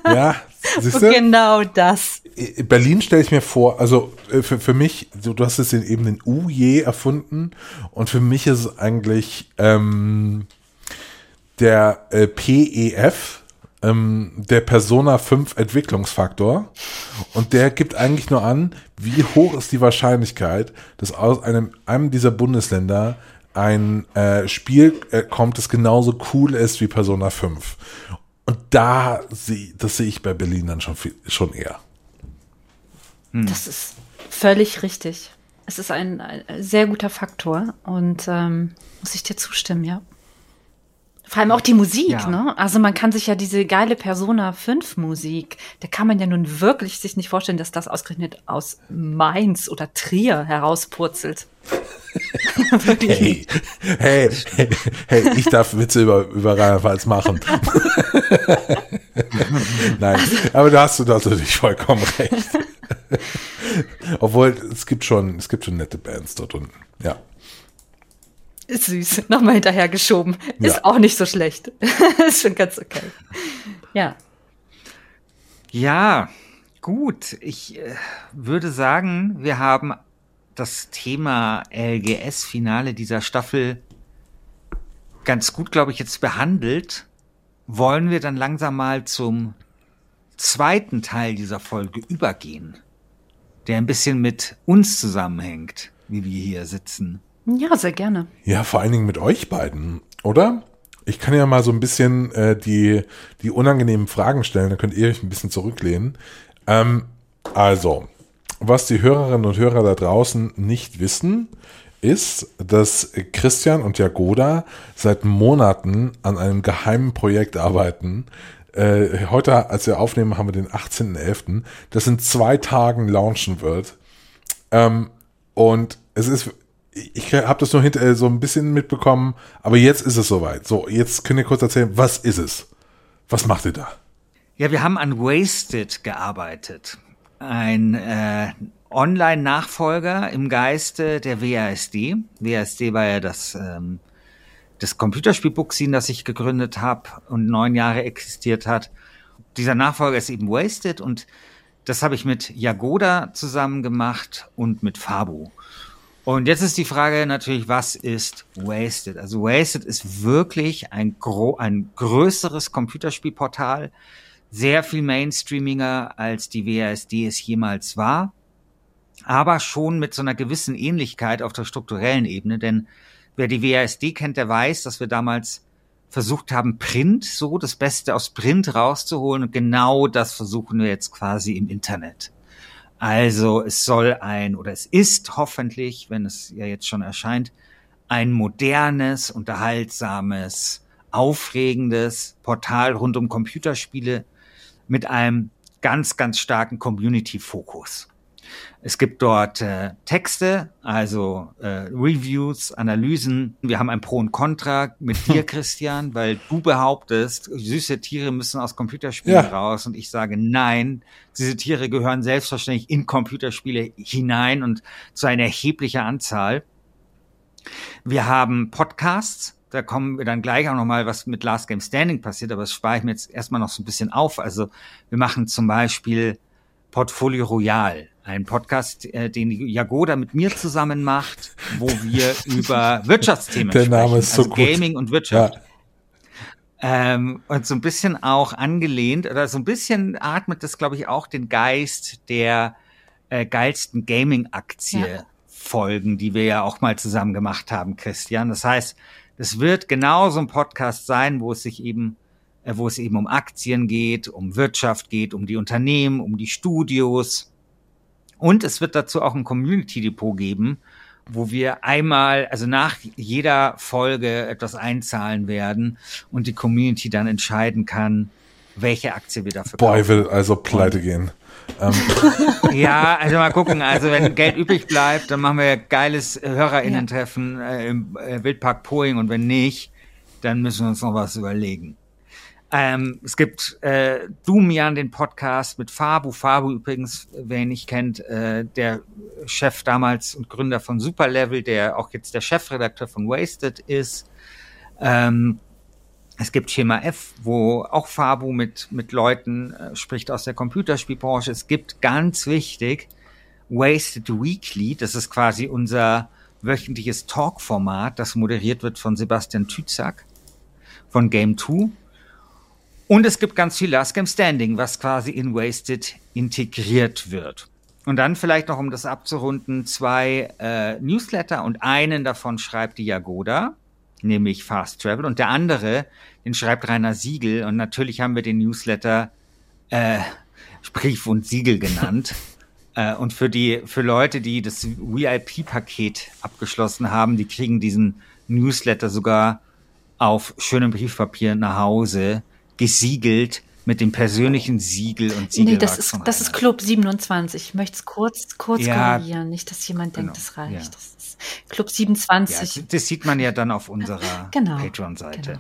ja, *laughs* siehst du? Genau das. Berlin stelle ich mir vor, also äh, für, für mich, du, du hast es eben den U je erfunden und für mich ist es eigentlich ähm, der äh, PEF, ähm, der Persona 5 Entwicklungsfaktor und der gibt eigentlich nur an, wie hoch ist die Wahrscheinlichkeit, dass aus einem, einem dieser Bundesländer ein äh, Spiel äh, kommt, das genauso cool ist wie Persona 5. Und da sehe, das sehe ich bei Berlin dann schon, viel, schon eher. Hm. Das ist völlig richtig. Es ist ein, ein sehr guter Faktor und ähm, muss ich dir zustimmen, ja. Vor allem auch die Musik, ja. ne? Also man kann sich ja diese geile Persona 5 Musik, da kann man ja nun wirklich sich nicht vorstellen, dass das ausgerechnet aus Mainz oder Trier herauspurzelt. *laughs* hey, hey, hey, hey, ich darf Witze über, über Rheinland-Pfalz machen. *laughs* Nein, aber da hast du natürlich vollkommen recht. *laughs* Obwohl, es gibt schon, es gibt schon nette Bands dort unten, ja. Ist süß, nochmal hinterhergeschoben. Ist ja. auch nicht so schlecht. *laughs* ist schon ganz okay. Ja. Ja, gut. Ich äh, würde sagen, wir haben das Thema LGS-Finale dieser Staffel ganz gut, glaube ich, jetzt behandelt. Wollen wir dann langsam mal zum zweiten Teil dieser Folge übergehen, der ein bisschen mit uns zusammenhängt, wie wir hier sitzen. Ja, sehr gerne. Ja, vor allen Dingen mit euch beiden, oder? Ich kann ja mal so ein bisschen äh, die, die unangenehmen Fragen stellen, dann könnt ihr euch ein bisschen zurücklehnen. Ähm, also, was die Hörerinnen und Hörer da draußen nicht wissen, ist, dass Christian und Jagoda seit Monaten an einem geheimen Projekt arbeiten. Äh, heute, als wir aufnehmen, haben wir den 18.11., das in zwei Tagen launchen wird. Ähm, und es ist ich habe das nur hinter so ein bisschen mitbekommen, aber jetzt ist es soweit. So, jetzt könnt ihr kurz erzählen, was ist es? Was macht ihr da? Ja, wir haben an Wasted gearbeitet. Ein äh, Online-Nachfolger im Geiste der WASD. WASD war ja das, ähm, das Computerspiel-Booksin, das ich gegründet habe und neun Jahre existiert hat. Dieser Nachfolger ist eben Wasted und das habe ich mit Jagoda zusammen gemacht und mit Fabu. Und jetzt ist die Frage natürlich, was ist Wasted? Also Wasted ist wirklich ein, gro ein größeres Computerspielportal, sehr viel mainstreamiger als die WASD es jemals war, aber schon mit so einer gewissen Ähnlichkeit auf der strukturellen Ebene, denn wer die WASD kennt, der weiß, dass wir damals versucht haben, Print, so das Beste aus Print rauszuholen und genau das versuchen wir jetzt quasi im Internet. Also es soll ein, oder es ist hoffentlich, wenn es ja jetzt schon erscheint, ein modernes, unterhaltsames, aufregendes Portal rund um Computerspiele mit einem ganz, ganz starken Community-Fokus. Es gibt dort äh, Texte, also äh, Reviews, Analysen. Wir haben ein Pro und Contra mit dir, Christian, weil du behauptest, süße Tiere müssen aus Computerspielen ja. raus und ich sage nein, diese Tiere gehören selbstverständlich in Computerspiele hinein und zu einer erheblichen Anzahl. Wir haben Podcasts, da kommen wir dann gleich auch nochmal, was mit Last Game Standing passiert, aber das spare ich mir jetzt erstmal noch so ein bisschen auf. Also wir machen zum Beispiel Portfolio Royal ein Podcast, äh, den Jagoda mit mir zusammen macht, wo wir *laughs* über Wirtschaftsthemen Der Name ist so also gut. Gaming und Wirtschaft. Ja. Ähm, und so ein bisschen auch angelehnt, oder so ein bisschen atmet das, glaube ich, auch den Geist der äh, geilsten Gaming-Aktie ja. folgen, die wir ja auch mal zusammen gemacht haben, Christian. Das heißt, es wird genau so ein Podcast sein, wo es sich eben wo es eben um Aktien geht, um Wirtschaft geht, um die Unternehmen, um die Studios, und es wird dazu auch ein Community Depot geben, wo wir einmal, also nach jeder Folge etwas einzahlen werden und die Community dann entscheiden kann, welche Aktie wir dafür kaufen. Boah, ich will also pleite und, gehen. *laughs* Ähm. ja, also mal gucken. Also wenn Geld übrig bleibt, dann machen wir geiles HörerInnen-Treffen äh, im äh, Wildpark Poing und wenn nicht, dann müssen wir uns noch was überlegen. Ähm, es gibt äh, Dumian, den Podcast mit Fabu. Fabu übrigens, wer ihn nicht kennt, äh, der Chef damals und Gründer von Superlevel, der auch jetzt der Chefredakteur von Wasted ist. Ähm, es gibt Schema F, wo auch Fabu mit, mit Leuten äh, spricht aus der Computerspielbranche. Es gibt ganz wichtig Wasted Weekly. Das ist quasi unser wöchentliches Talk-Format, das moderiert wird von Sebastian Tützak von Game 2 und es gibt ganz viel Last Game Standing, was quasi in Wasted integriert wird. Und dann vielleicht noch, um das abzurunden, zwei äh, Newsletter und einen davon schreibt die Jagoda, nämlich Fast Travel, und der andere, den schreibt Rainer Siegel. Und natürlich haben wir den Newsletter äh, Brief und Siegel genannt. *laughs* äh, und für die, für Leute, die das VIP-Paket abgeschlossen haben, die kriegen diesen Newsletter sogar auf schönem Briefpapier nach Hause gesiegelt mit dem persönlichen Siegel und Siegel. Nee, das ist, das ist Club 27. Ich möchte es kurz, kurz ja, korrigieren. Nicht, dass jemand genau, denkt, das reicht. Ja. Das ist Club 27. Ja, das sieht man ja dann auf unserer *laughs* genau, Patreon-Seite. Genau.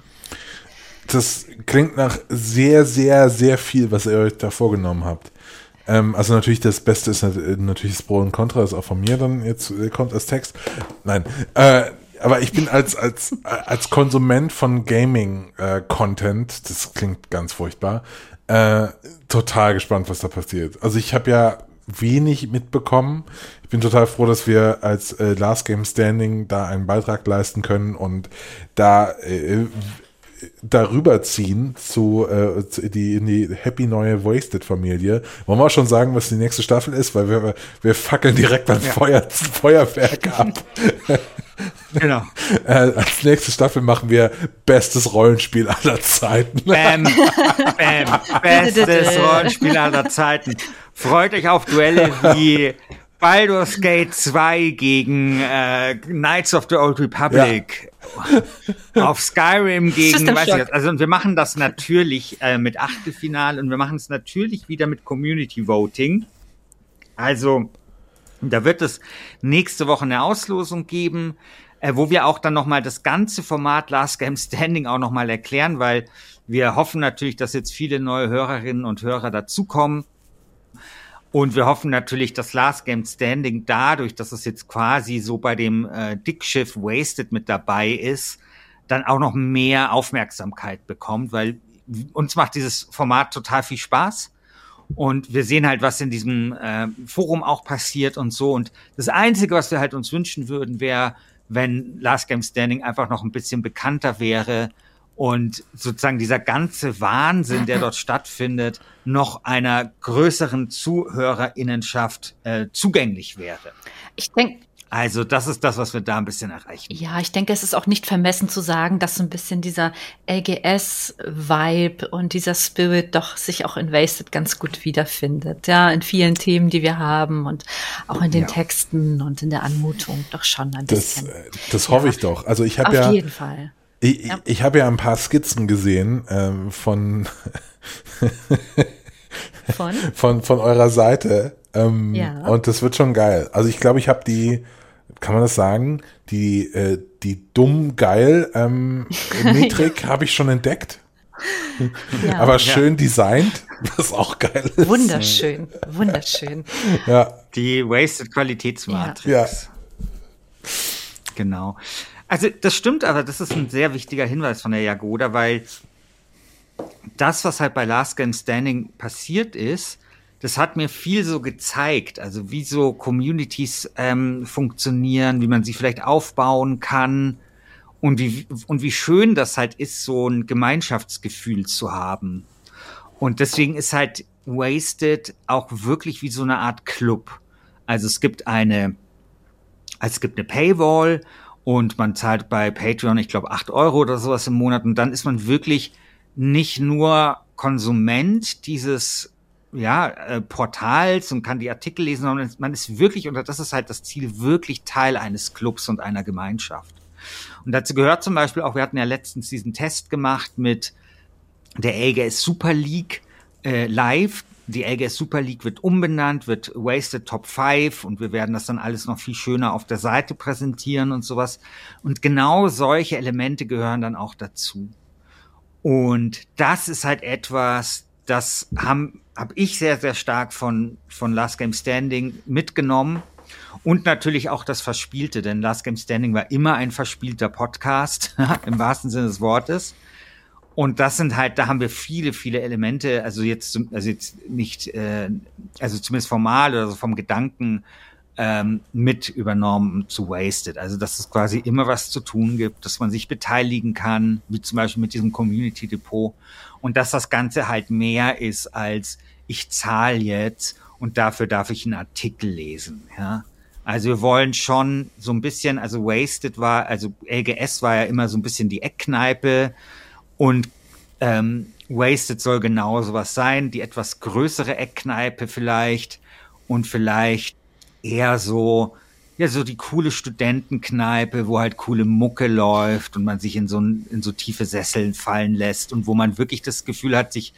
Das klingt nach sehr, sehr, sehr viel, was ihr euch da vorgenommen habt. Ähm, also natürlich das Beste ist natürlich das Pro und Contra, ist auch von mir dann jetzt äh, kommt als Text. Nein, äh, aber ich bin als, als, als Konsument von Gaming-Content, äh, das klingt ganz furchtbar, äh, total gespannt, was da passiert. Also ich habe ja wenig mitbekommen. Ich bin total froh, dass wir als äh, Last Game Standing da einen Beitrag leisten können und da äh, darüber ziehen zu, äh, zu die, in die happy neue Wasted-Familie. Wollen wir auch schon sagen, was die nächste Staffel ist, weil wir, wir fackeln direkt beim ja. Feuer, Feuerwerk ab. *laughs* Genau. *laughs* Äh, als nächste Staffel machen wir bestes Rollenspiel aller Zeiten. Bam, bam, *laughs* bestes Rollenspiel aller Zeiten. Freut euch auf Duelle wie Baldur's Gate 2 gegen äh, Knights of the Old Republic. Ja. Auf Skyrim gegen, weiß ich was. Also und wir machen das natürlich äh, mit Achtelfinale und wir machen es natürlich wieder mit Community Voting. Also da wird es nächste Woche eine Auslosung geben, äh, wo wir auch dann nochmal das ganze Format Last Game Standing auch nochmal erklären, weil wir hoffen natürlich, dass jetzt viele neue Hörerinnen und Hörer dazukommen. Und wir hoffen natürlich, dass Last Game Standing dadurch, dass es jetzt quasi so bei dem äh, Dickschiff Wasted mit dabei ist, dann auch noch mehr Aufmerksamkeit bekommt, weil uns macht dieses Format total viel Spaß. Und wir sehen halt, was in diesem äh, Forum auch passiert und so. Und das Einzige, was wir halt uns wünschen würden, wäre, wenn Last Game Standing einfach noch ein bisschen bekannter wäre und sozusagen dieser ganze Wahnsinn, der dort stattfindet, noch einer größeren Zuhörerinnenschaft äh, zugänglich wäre. Ich denke, also das ist das, was wir da ein bisschen erreichen. Ja, ich denke, es ist auch nicht vermessen zu sagen, dass so ein bisschen dieser LGS-Vibe und dieser Spirit doch sich auch in Wasted ganz gut wiederfindet. Ja, in vielen Themen, die wir haben und auch in den ja. Texten und in der Anmutung doch schon ein das, bisschen. Äh, das hoffe ja, ich doch. Also ich habe ja. Auf jeden Fall. Ich, ja. ich habe ja ein paar Skizzen gesehen ähm, von, *laughs* von? von von eurer Seite ähm, ja. und das wird schon geil. Also ich glaube, ich habe die, kann man das sagen, die äh, die dumm geil ähm, *laughs* Metrik habe ich schon entdeckt. Ja. Aber schön ja. designt, was auch geil ist. Wunderschön, wunderschön. Ja. Die Wasted Qualitätsmatrix. Ja. Genau. Also das stimmt, aber das ist ein sehr wichtiger Hinweis von der Jagoda, weil das, was halt bei Last Game Standing passiert ist, das hat mir viel so gezeigt, also wie so Communities ähm, funktionieren, wie man sie vielleicht aufbauen kann und wie, und wie schön das halt ist, so ein Gemeinschaftsgefühl zu haben. Und deswegen ist halt Wasted auch wirklich wie so eine Art Club. Also es gibt eine, es gibt eine Paywall und man zahlt bei Patreon, ich glaube, acht Euro oder sowas im Monat und dann ist man wirklich nicht nur Konsument dieses ja, äh, Portals und kann die Artikel lesen, sondern man ist wirklich, und das ist halt das Ziel, wirklich Teil eines Clubs und einer Gemeinschaft. Und dazu gehört zum Beispiel auch, wir hatten ja letztens diesen Test gemacht mit der LGS Super League äh, live die LGS Super League wird umbenannt, wird Wasted Top 5 und wir werden das dann alles noch viel schöner auf der Seite präsentieren und sowas. Und genau solche Elemente gehören dann auch dazu. Und das ist halt etwas, das habe ich sehr sehr stark von von Last Game Standing mitgenommen und natürlich auch das Verspielte, denn Last Game Standing war immer ein verspielter Podcast *laughs* im wahrsten Sinne des Wortes. Und das sind halt, da haben wir viele, viele Elemente, also jetzt, also jetzt nicht, äh, also zumindest formal oder so vom Gedanken ähm, mit übernommen zu Wasted. Also dass es quasi immer was zu tun gibt, dass man sich beteiligen kann, wie zum Beispiel mit diesem Community Depot. Und dass das Ganze halt mehr ist als ich zahle jetzt und dafür darf ich einen Artikel lesen. Ja. Also wir wollen schon so ein bisschen, also Wasted war, also LGS war ja immer so ein bisschen die Eckkneipe und ähm, Wasted soll genau sowas sein, die etwas größere Eckkneipe vielleicht und vielleicht eher so, ja, so die coole Studentenkneipe, wo halt coole Mucke läuft und man sich in so, in so tiefe Sesseln fallen lässt und wo man wirklich das Gefühl hat, sich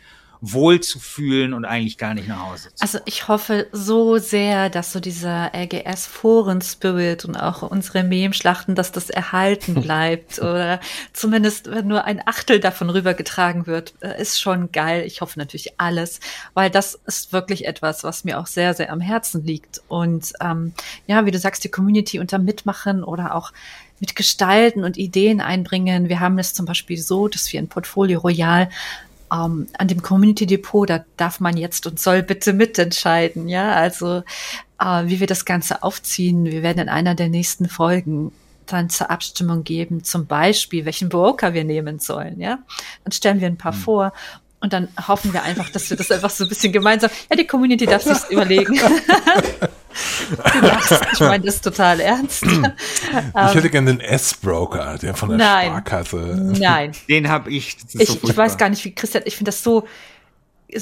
wohl zu fühlen und eigentlich gar nicht nach Hause zu. Also ich hoffe so sehr, dass so dieser LGS-Foren-Spirit und auch unsere Mem-Schlachten, dass das erhalten *laughs* bleibt oder zumindest wenn nur ein Achtel davon rübergetragen wird, äh, ist schon geil. Ich hoffe natürlich alles, weil das ist wirklich etwas, was mir auch sehr, sehr am Herzen liegt. Und ähm, ja, wie du sagst, die Community unter Mitmachen oder auch mit Gestalten und Ideen einbringen. Wir haben es zum Beispiel so, dass wir in Portfolio Royal ähm, an dem Community Depot, da darf man jetzt und soll bitte mitentscheiden, ja, also äh, wie wir das Ganze aufziehen. Wir werden in einer der nächsten Folgen dann zur Abstimmung geben, zum Beispiel, welchen Broker wir nehmen sollen, ja. Dann stellen wir ein paar hm. vor und dann hoffen wir einfach, dass wir das einfach so ein bisschen gemeinsam, ja, die Community darf sich überlegen. *laughs* ich meine das total ernst. Ich hätte gerne den S-Broker, der von der Nein. Sparkasse. Nein. Den habe ich. Ich, so ich weiß gar nicht, wie Christian, ich finde das so.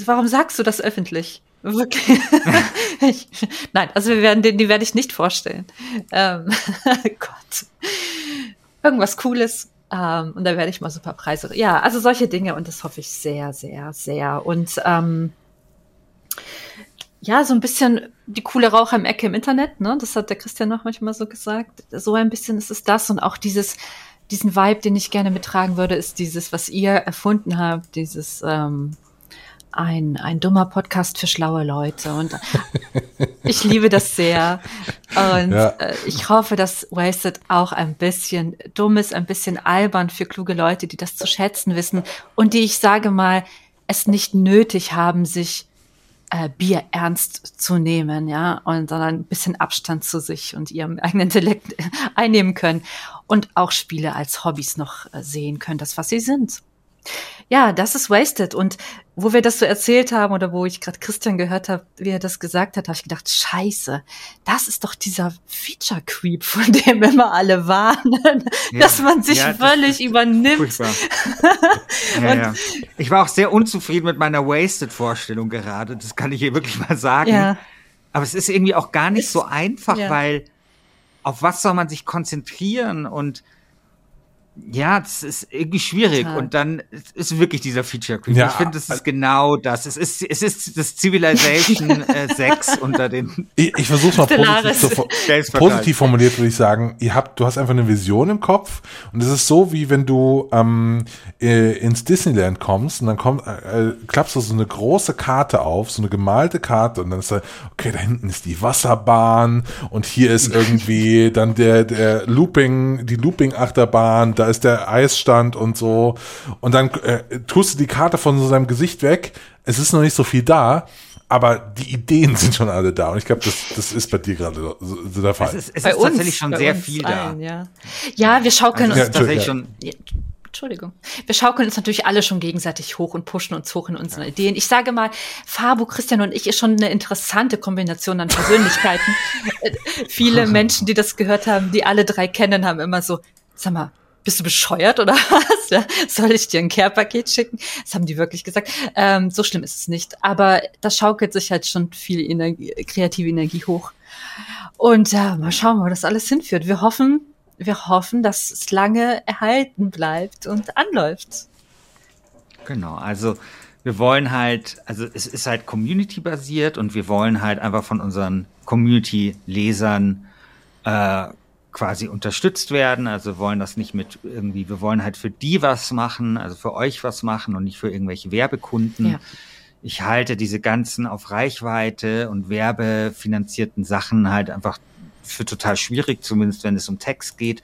Warum sagst du das öffentlich? Wirklich? *laughs* ich, nein, also wir werden den, die werde ich nicht vorstellen. Ähm, *laughs* Gott. Irgendwas Cooles. Ähm, und da werde ich mal super Preise. Ja, also solche Dinge und das hoffe ich sehr, sehr, sehr. Und ähm, ja, so ein bisschen die coole Raucher im Ecke im Internet, ne? Das hat der Christian noch manchmal so gesagt. So ein bisschen ist es das und auch dieses, diesen Vibe, den ich gerne mittragen würde, ist dieses, was ihr erfunden habt, dieses ähm, ein, ein dummer Podcast für schlaue Leute. Und *laughs* ich liebe das sehr. Und ja. Äh, ich hoffe, dass Wasted auch ein bisschen dumm ist, ein bisschen albern für kluge Leute, die das zu schätzen wissen und die, ich sage mal, es nicht nötig haben, sich äh, Bier ernst zu nehmen, ja, und sondern ein bisschen Abstand zu sich und ihrem eigenen Intellekt einnehmen können und auch Spiele als Hobbys noch äh, sehen können, das was sie sind. Ja, das ist Wasted. Und wo wir das so erzählt haben oder wo ich gerade Christian gehört habe, wie er das gesagt hat, habe ich gedacht, scheiße, das ist doch dieser Feature Creep, von dem immer alle warnen, ja. dass man sich ja, völlig übernimmt. *laughs* ja. Ich war auch sehr unzufrieden mit meiner Wasted-Vorstellung gerade, das kann ich hier wirklich mal sagen. Aber es ist irgendwie auch gar nicht ist, so einfach, weil auf was soll man sich konzentrieren und ja, das ist irgendwie schwierig. Total. Und dann ist wirklich dieser Feature Creep. Ja, ich finde, das ist genau das. Es ist, es ist das Civilization *laughs* äh, 6 unter den. Ich, ich versuche mal positiv, zu, positiv formuliert, würde ich sagen. Ihr habt, du hast einfach eine Vision im Kopf. Und es ist so, wie wenn du ähm, äh, ins Disneyland kommst und dann kommt, äh, klappst du so eine große Karte auf, so eine gemalte Karte. Und dann ist da, okay, da hinten ist die Wasserbahn und hier ist *laughs* irgendwie dann der, der Looping, die Looping-Achterbahn da ist der Eisstand und so. Und dann äh, tust du die Karte von so seinem Gesicht weg. Es ist noch nicht so viel da, aber die Ideen *laughs* sind schon alle da. Und ich glaube, das, das ist bei dir gerade so, so der Fall. Es ist, es ist tatsächlich schon sehr viel allen, da. Ja. ja, wir schaukeln also, uns ja, tatsächlich schon. Entschuldigung. Wir schaukeln uns natürlich alle schon gegenseitig hoch und pushen uns hoch in unseren ja. Ideen. Ich sage mal, Fabo, Christian und ich ist schon eine interessante Kombination an Persönlichkeiten. *laughs* Äh, viele *laughs* Menschen, die das gehört haben, die alle drei kennen, haben immer so, sag mal, bist du bescheuert oder *laughs* was? Ja, soll ich dir ein Care-Paket schicken? Das haben die wirklich gesagt. Ähm, so schlimm ist es nicht. Aber das schaukelt sich halt schon viel Energie, kreative Energie hoch. Und ja, mal schauen, wo das alles hinführt. Wir hoffen, wir hoffen, dass es lange erhalten bleibt und anläuft. Genau, also wir wollen halt, also es ist halt Community-basiert und wir wollen halt einfach von unseren Community-Lesern äh, quasi unterstützt werden. Also wollen das nicht mit irgendwie, wir wollen halt für die was machen, also für euch was machen und nicht für irgendwelche Werbekunden. Ja. Ich halte diese ganzen auf Reichweite und werbefinanzierten Sachen halt einfach für total schwierig, zumindest wenn es um Text geht.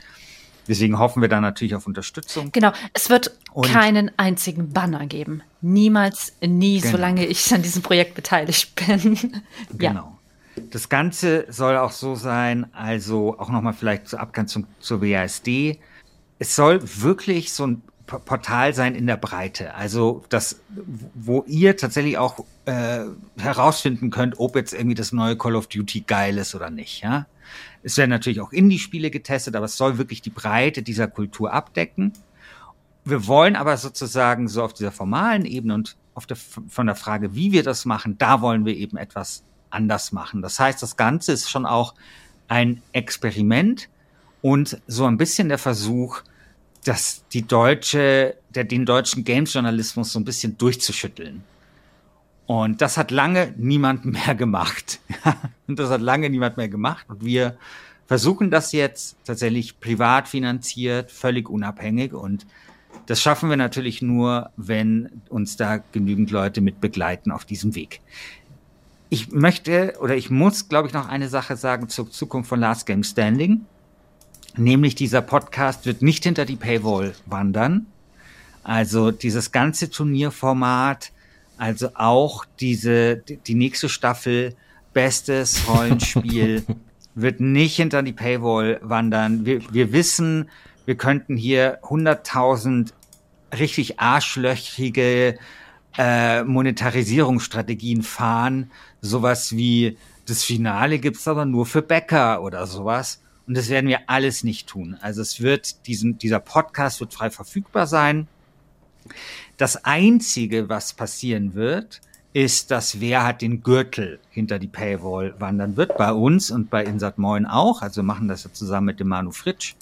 Deswegen hoffen wir da natürlich auf Unterstützung. Genau, es wird und keinen einzigen Banner geben. Niemals, nie, genau. solange ich an diesem Projekt beteiligt bin. *laughs* genau. Ja. Das Ganze soll auch so sein, also auch nochmal vielleicht zur Abgrenzung zur WASD. Es soll wirklich so ein Portal sein in der Breite. Also das, wo ihr tatsächlich auch äh, herausfinden könnt, ob jetzt irgendwie das neue Call of Duty geil ist oder nicht. Ja, es werden natürlich auch Indie-Spiele getestet, aber es soll wirklich die Breite dieser Kultur abdecken. Wir wollen aber sozusagen so auf dieser formalen Ebene und auf der, von der Frage, wie wir das machen, da wollen wir eben etwas anders machen. Das heißt, das Ganze ist schon auch ein Experiment und so ein bisschen der Versuch, dass die deutsche, der, den deutschen Games-Journalismus so ein bisschen durchzuschütteln. Und das hat lange niemand *laughs* mehr gemacht. und *laughs* das hat lange niemand mehr gemacht. Und wir versuchen das jetzt tatsächlich privat finanziert, völlig unabhängig. Und das schaffen wir natürlich nur, wenn uns da genügend Leute mit begleiten auf diesem Weg. Ich möchte oder ich muss, glaube ich, noch eine Sache sagen zur Zukunft von Last Game Standing. Nämlich dieser Podcast wird nicht hinter die Paywall wandern. Also dieses ganze Turnierformat, also auch diese, die nächste Staffel, bestes Rollenspiel, *laughs* wird nicht hinter die Paywall wandern. Wir, wir wissen, wir könnten hier 100.000 richtig arschlöchrige äh, Monetarisierungsstrategien fahren. Sowas wie das Finale gibt's aber nur für Bäcker oder sowas. Und das werden wir alles nicht tun. Also es wird diesen, dieser Podcast wird frei verfügbar sein. Das einzige, was passieren wird, ist, dass wer hat den Gürtel hinter die Paywall wandern wird. Bei uns und bei Insat Moin auch. Also wir machen das ja zusammen mit dem Manu Fritsch.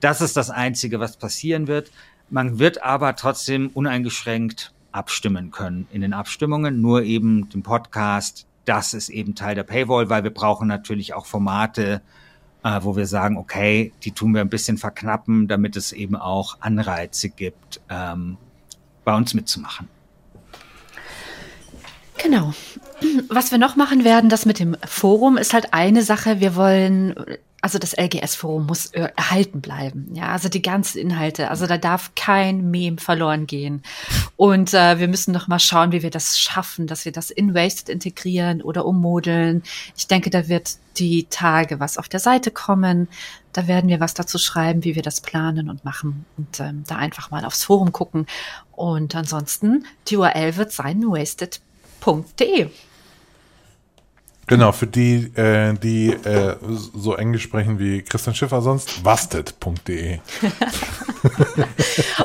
Das ist das einzige, was passieren wird. Man wird aber trotzdem uneingeschränkt abstimmen können in den Abstimmungen, nur eben den Podcast. Das ist eben Teil der Paywall, weil wir brauchen natürlich auch Formate, äh, wo wir sagen, okay, die tun wir ein bisschen verknappen, damit es eben auch Anreize gibt, ähm, bei uns mitzumachen. Genau. Was wir noch machen werden, das mit dem Forum ist halt eine Sache. Wir wollen also das LGS-Forum muss äh, erhalten bleiben. Ja, also die ganzen Inhalte. Also da darf kein Meme verloren gehen. Und äh, wir müssen noch mal schauen, wie wir das schaffen, dass wir das in Wasted integrieren oder ummodeln. Ich denke, da wird die Tage was auf der Seite kommen. Da werden wir was dazu schreiben, wie wir das planen und machen und ähm, da einfach mal aufs Forum gucken. Und ansonsten, die URL wird sein wasted.de. Genau, für die, äh, die äh, so Englisch sprechen wie Christian Schiffer sonst, wasted.de. *laughs*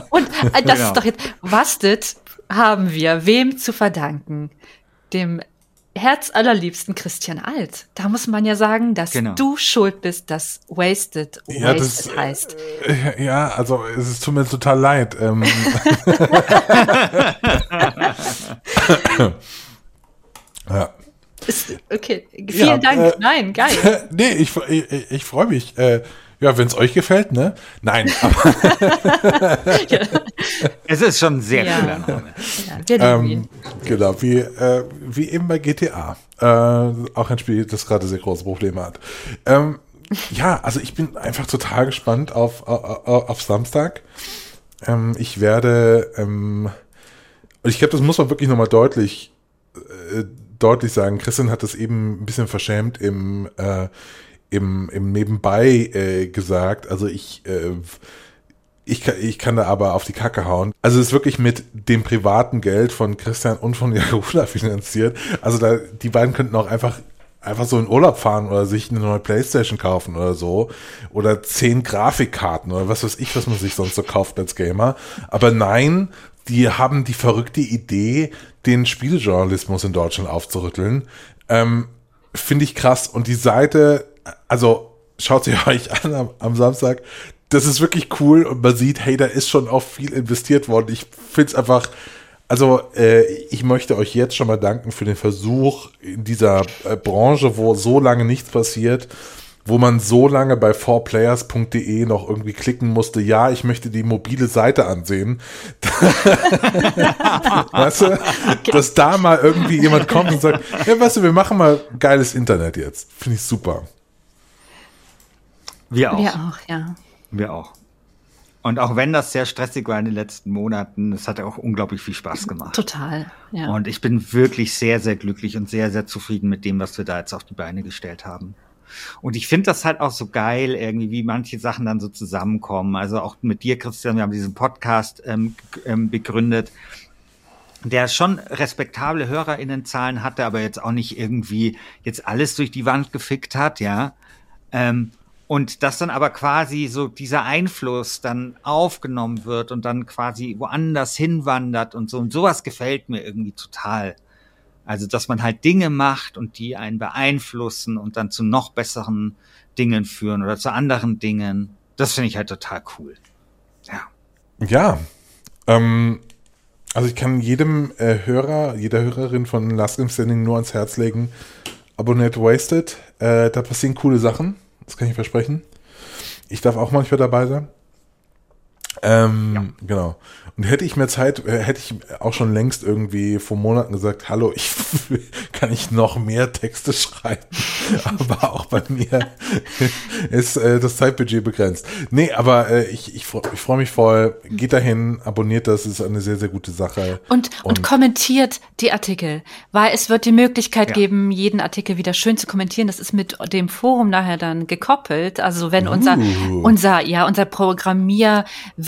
Und äh, das genau. ist doch jetzt, wasted haben wir wem zu verdanken? Dem herzallerliebsten Christian Alt. Da muss man ja sagen, dass genau. du schuld bist, dass Wasted ja, Wasted das, heißt. Äh, ja, also es tut mir total leid. Ähm. *laughs* *laughs* ja. Ist, okay, vielen ja, Dank. Äh, Nein, geil. *laughs* nee, ich, ich, ich freue mich. Äh, ja, wenn es euch gefällt, ne? Nein. *laughs* Aber ja. *laughs* Es ist schon ein sehr ja. cooler Name. Ja, ähm, genau, wie, äh, wie eben bei GTA. Äh, auch ein Spiel, das gerade sehr große Probleme hat. Ähm, ja, also ich bin einfach total gespannt auf, auf, auf Samstag. Ähm, ich werde, ähm, ich glaube, das muss man wirklich nochmal deutlich äh, deutlich sagen, Christian hat das eben ein bisschen verschämt im, äh, im, im Nebenbei äh, gesagt. Also ich, äh, ich, kann, ich kann da aber auf die Kacke hauen. Also es ist wirklich mit dem privaten Geld von Christian und von *laughs* Jarula finanziert. Also da, die beiden könnten auch einfach einfach so in Urlaub fahren oder sich eine neue Playstation kaufen oder so oder zehn Grafikkarten oder was weiß ich, was man sich sonst so kauft als Gamer. Aber nein, die haben die verrückte Idee, den Spielejournalismus in Deutschland aufzurütteln. Ähm, Finde ich krass. Und die Seite, also schaut sie *laughs* euch an am, am, Samstag. Das ist wirklich cool und man sieht, hey, da ist schon auch viel investiert worden. Ich finde es einfach, also äh, ich möchte euch jetzt schon mal danken für den Versuch in dieser äh, Branche, wo so lange nichts passiert, wo man so lange bei 4players.de noch irgendwie klicken musste, ja, ich möchte die mobile Seite ansehen. *laughs* weißt du, dass da mal irgendwie jemand kommt und sagt, ja, weißt du, wir machen mal geiles Internet jetzt. Finde ich super. Wir auch. Wir auch, ja. Wir auch. Und auch wenn das sehr stressig war in den letzten Monaten, es hat auch unglaublich viel Spaß gemacht. Total, ja. Und ich bin wirklich sehr, sehr glücklich und sehr, sehr zufrieden mit dem, was wir da jetzt auf die Beine gestellt haben. Und ich finde das halt auch so geil, irgendwie, wie manche Sachen dann so zusammenkommen. Also auch mit dir, Christian, wir haben diesen Podcast ähm, ähm, begründet, der schon respektable HörerInnenzahlen hatte, aber jetzt auch nicht irgendwie jetzt alles durch die Wand gefickt hat, ja. Ähm, und dass dann aber quasi so dieser Einfluss dann aufgenommen wird und dann quasi woanders hinwandert und so. Und sowas gefällt mir irgendwie total. Also, dass man halt Dinge macht und die einen beeinflussen und dann zu noch besseren Dingen führen oder zu anderen Dingen. Das finde ich halt total cool. Ja. Ja. Ähm, also ich kann jedem äh, Hörer, jeder Hörerin von Last Game Standing nur ans Herz legen, abonniert Wasted. Äh, da passieren coole Sachen. Das kann ich versprechen. Ich darf auch manchmal dabei sein. Ähm, Genau. Und hätte ich mehr Zeit, äh, hätte ich auch schon längst irgendwie vor Monaten gesagt, hallo, ich *laughs* kann ich noch mehr Texte schreiben. *laughs* aber auch bei mir *laughs* ist äh, das Zeitbudget begrenzt. Nee, aber äh, ich, ich, ich freue mich voll. Geht dahin, abonniert das, ist eine sehr, sehr gute Sache. Und, und, kommentiert die Artikel, weil es wird die Möglichkeit Ja. geben, jeden Artikel wieder schön zu kommentieren. Das ist mit dem Forum nachher dann gekoppelt. Also wenn unser, Uh. unser, ja, unser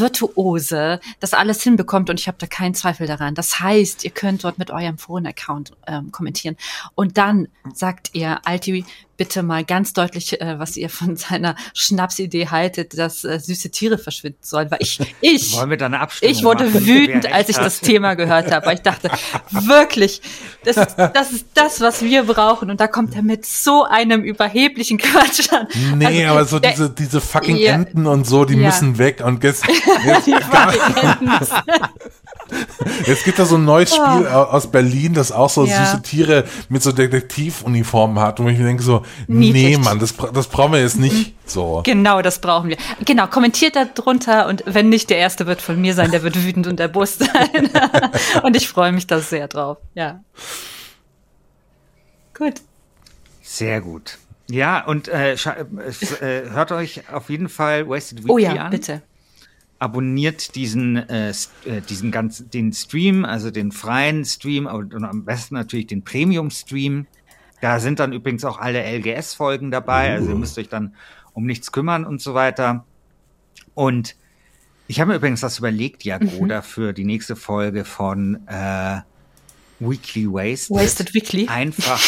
Programmier-Virtuose das alles hinbekommt und ich habe da keinen Zweifel daran. Das heißt, ihr könnt dort mit eurem Foren-Account ähm, kommentieren. Und dann sagt ihr, Alti, bitte mal ganz deutlich, äh, was ihr von seiner Schnapsidee haltet, dass äh, süße Tiere verschwinden sollen. Weil ich, *laughs* ich, Wollen wir da eine Abstimmung ich wurde machen, wütend, als ich das? Thema gehört habe. Weil ich dachte, *laughs* wirklich, das, ist- das ist das, was wir brauchen. Und da kommt er mit so einem überheblichen Quatsch an. Nee, Also, aber so der- diese, diese fucking Ja. Enten und so, die Ja. müssen weg. Und *laughs* jetzt, jetzt, jetzt gibt da so ein neues Spiel au- aus Berlin, das auch so Oh. Ja. süße Tiere mit so Detektivuniformen hat. Und ich mir denke so, Nee, Mann, das, das brauchen wir jetzt nicht so. Genau, das brauchen wir. Genau, kommentiert da drunter und wenn nicht, der erste wird von mir sein, der wird wütend und erbost sein. *laughs* und ich freue mich da sehr drauf. Ja. Gut. Sehr gut. Ja, und äh, scha- äh, hört euch auf jeden Fall Wasted Weekly Oh ja, an. bitte. abonniert diesen, äh, äh, diesen ganzen, den Stream, also den freien Stream und, und am besten natürlich den Premium-Stream. Da sind dann übrigens auch alle LGS-Folgen dabei, also ihr müsst euch dann um nichts kümmern und so weiter. Und ich habe mir übrigens was überlegt, Jagoda, für die nächste Folge von äh, Weekly Waste. Wasted Weekly. Einfach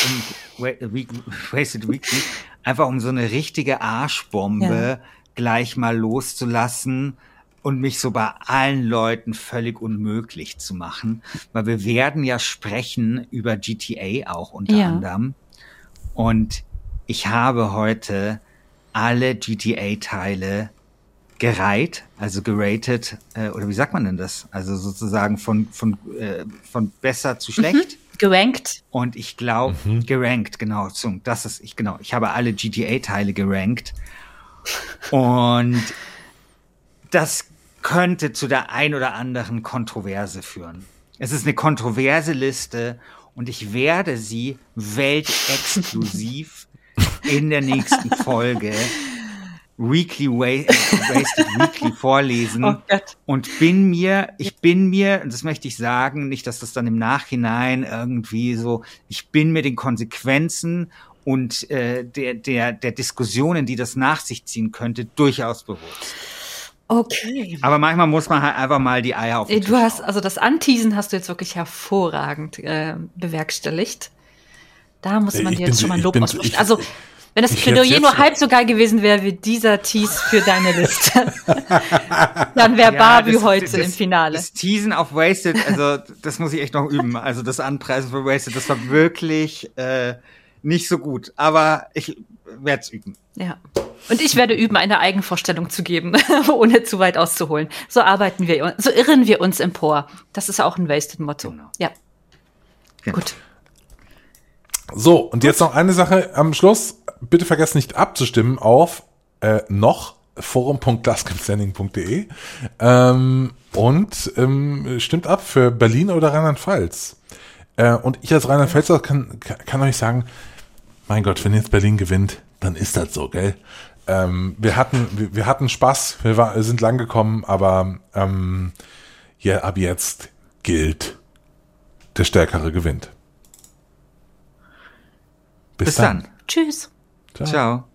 um *laughs* Wasted Weekly, einfach um so eine richtige Arschbombe gleich mal loszulassen und mich so bei allen Leuten völlig unmöglich zu machen, weil wir werden ja sprechen über GTA auch unter Ja. anderem und ich habe heute alle GTA-Teile gereiht, also geratet, äh, oder wie sagt man denn das? Also sozusagen von, von, äh, von besser zu schlecht. Gerankt. Und ich glaube, gerankt, genau, das ist, ich, genau, ich habe alle GTA-Teile gerankt. Und das könnte zu der ein oder anderen Kontroverse führen. Es ist eine kontroverse Liste und ich werde sie weltexklusiv in der nächsten Folge Weekly Wa- Wasted Weekly vorlesen Oh und bin mir, ich bin mir, und das möchte ich sagen, nicht, dass das dann im Nachhinein irgendwie so, ich bin mir den Konsequenzen und äh, der, der, der Diskussionen, die das nach sich ziehen könnte, durchaus bewusst. Okay. Aber manchmal muss man halt einfach mal die Eier auf den Tisch Du hast, hauen. also das Anteasen hast du jetzt wirklich hervorragend äh, bewerkstelligt. Da muss man Ich dir jetzt schon mal Lob aussprechen. Also, wenn das Plädoyer nur halb so geil gewesen wäre wie dieser Tease für deine Liste, *laughs* dann wäre Ja, Barbie das- heute das- im Finale. Das Teasen auf Wasted, also das muss ich echt noch üben. Also das Anpreisen für Wasted, das war wirklich äh, nicht so gut. Aber ich werde es üben. Ja. Und ich werde üben, eine Eigenvorstellung zu geben, *laughs* ohne zu weit auszuholen. So arbeiten wir, so irren wir uns empor. Das ist auch ein Wasted-Motto. Genau. Ja. Genau. Gut. So, und jetzt noch eine Sache am Schluss. Bitte vergesst nicht abzustimmen auf äh, noch forum.glaskipstanding.de ähm, und ähm, stimmt ab für Berlin oder Rheinland-Pfalz. Äh, und ich als Rheinland-Pfälzer kann, kann euch sagen, mein Gott, wenn jetzt Berlin gewinnt, dann ist das so, gell? Ähm, wir hatten, wir, wir hatten Spaß, wir war, sind lang gekommen, aber ähm, ja, ab jetzt gilt, der Stärkere gewinnt. Bis dann. Tschüss. Ciao. Ciao.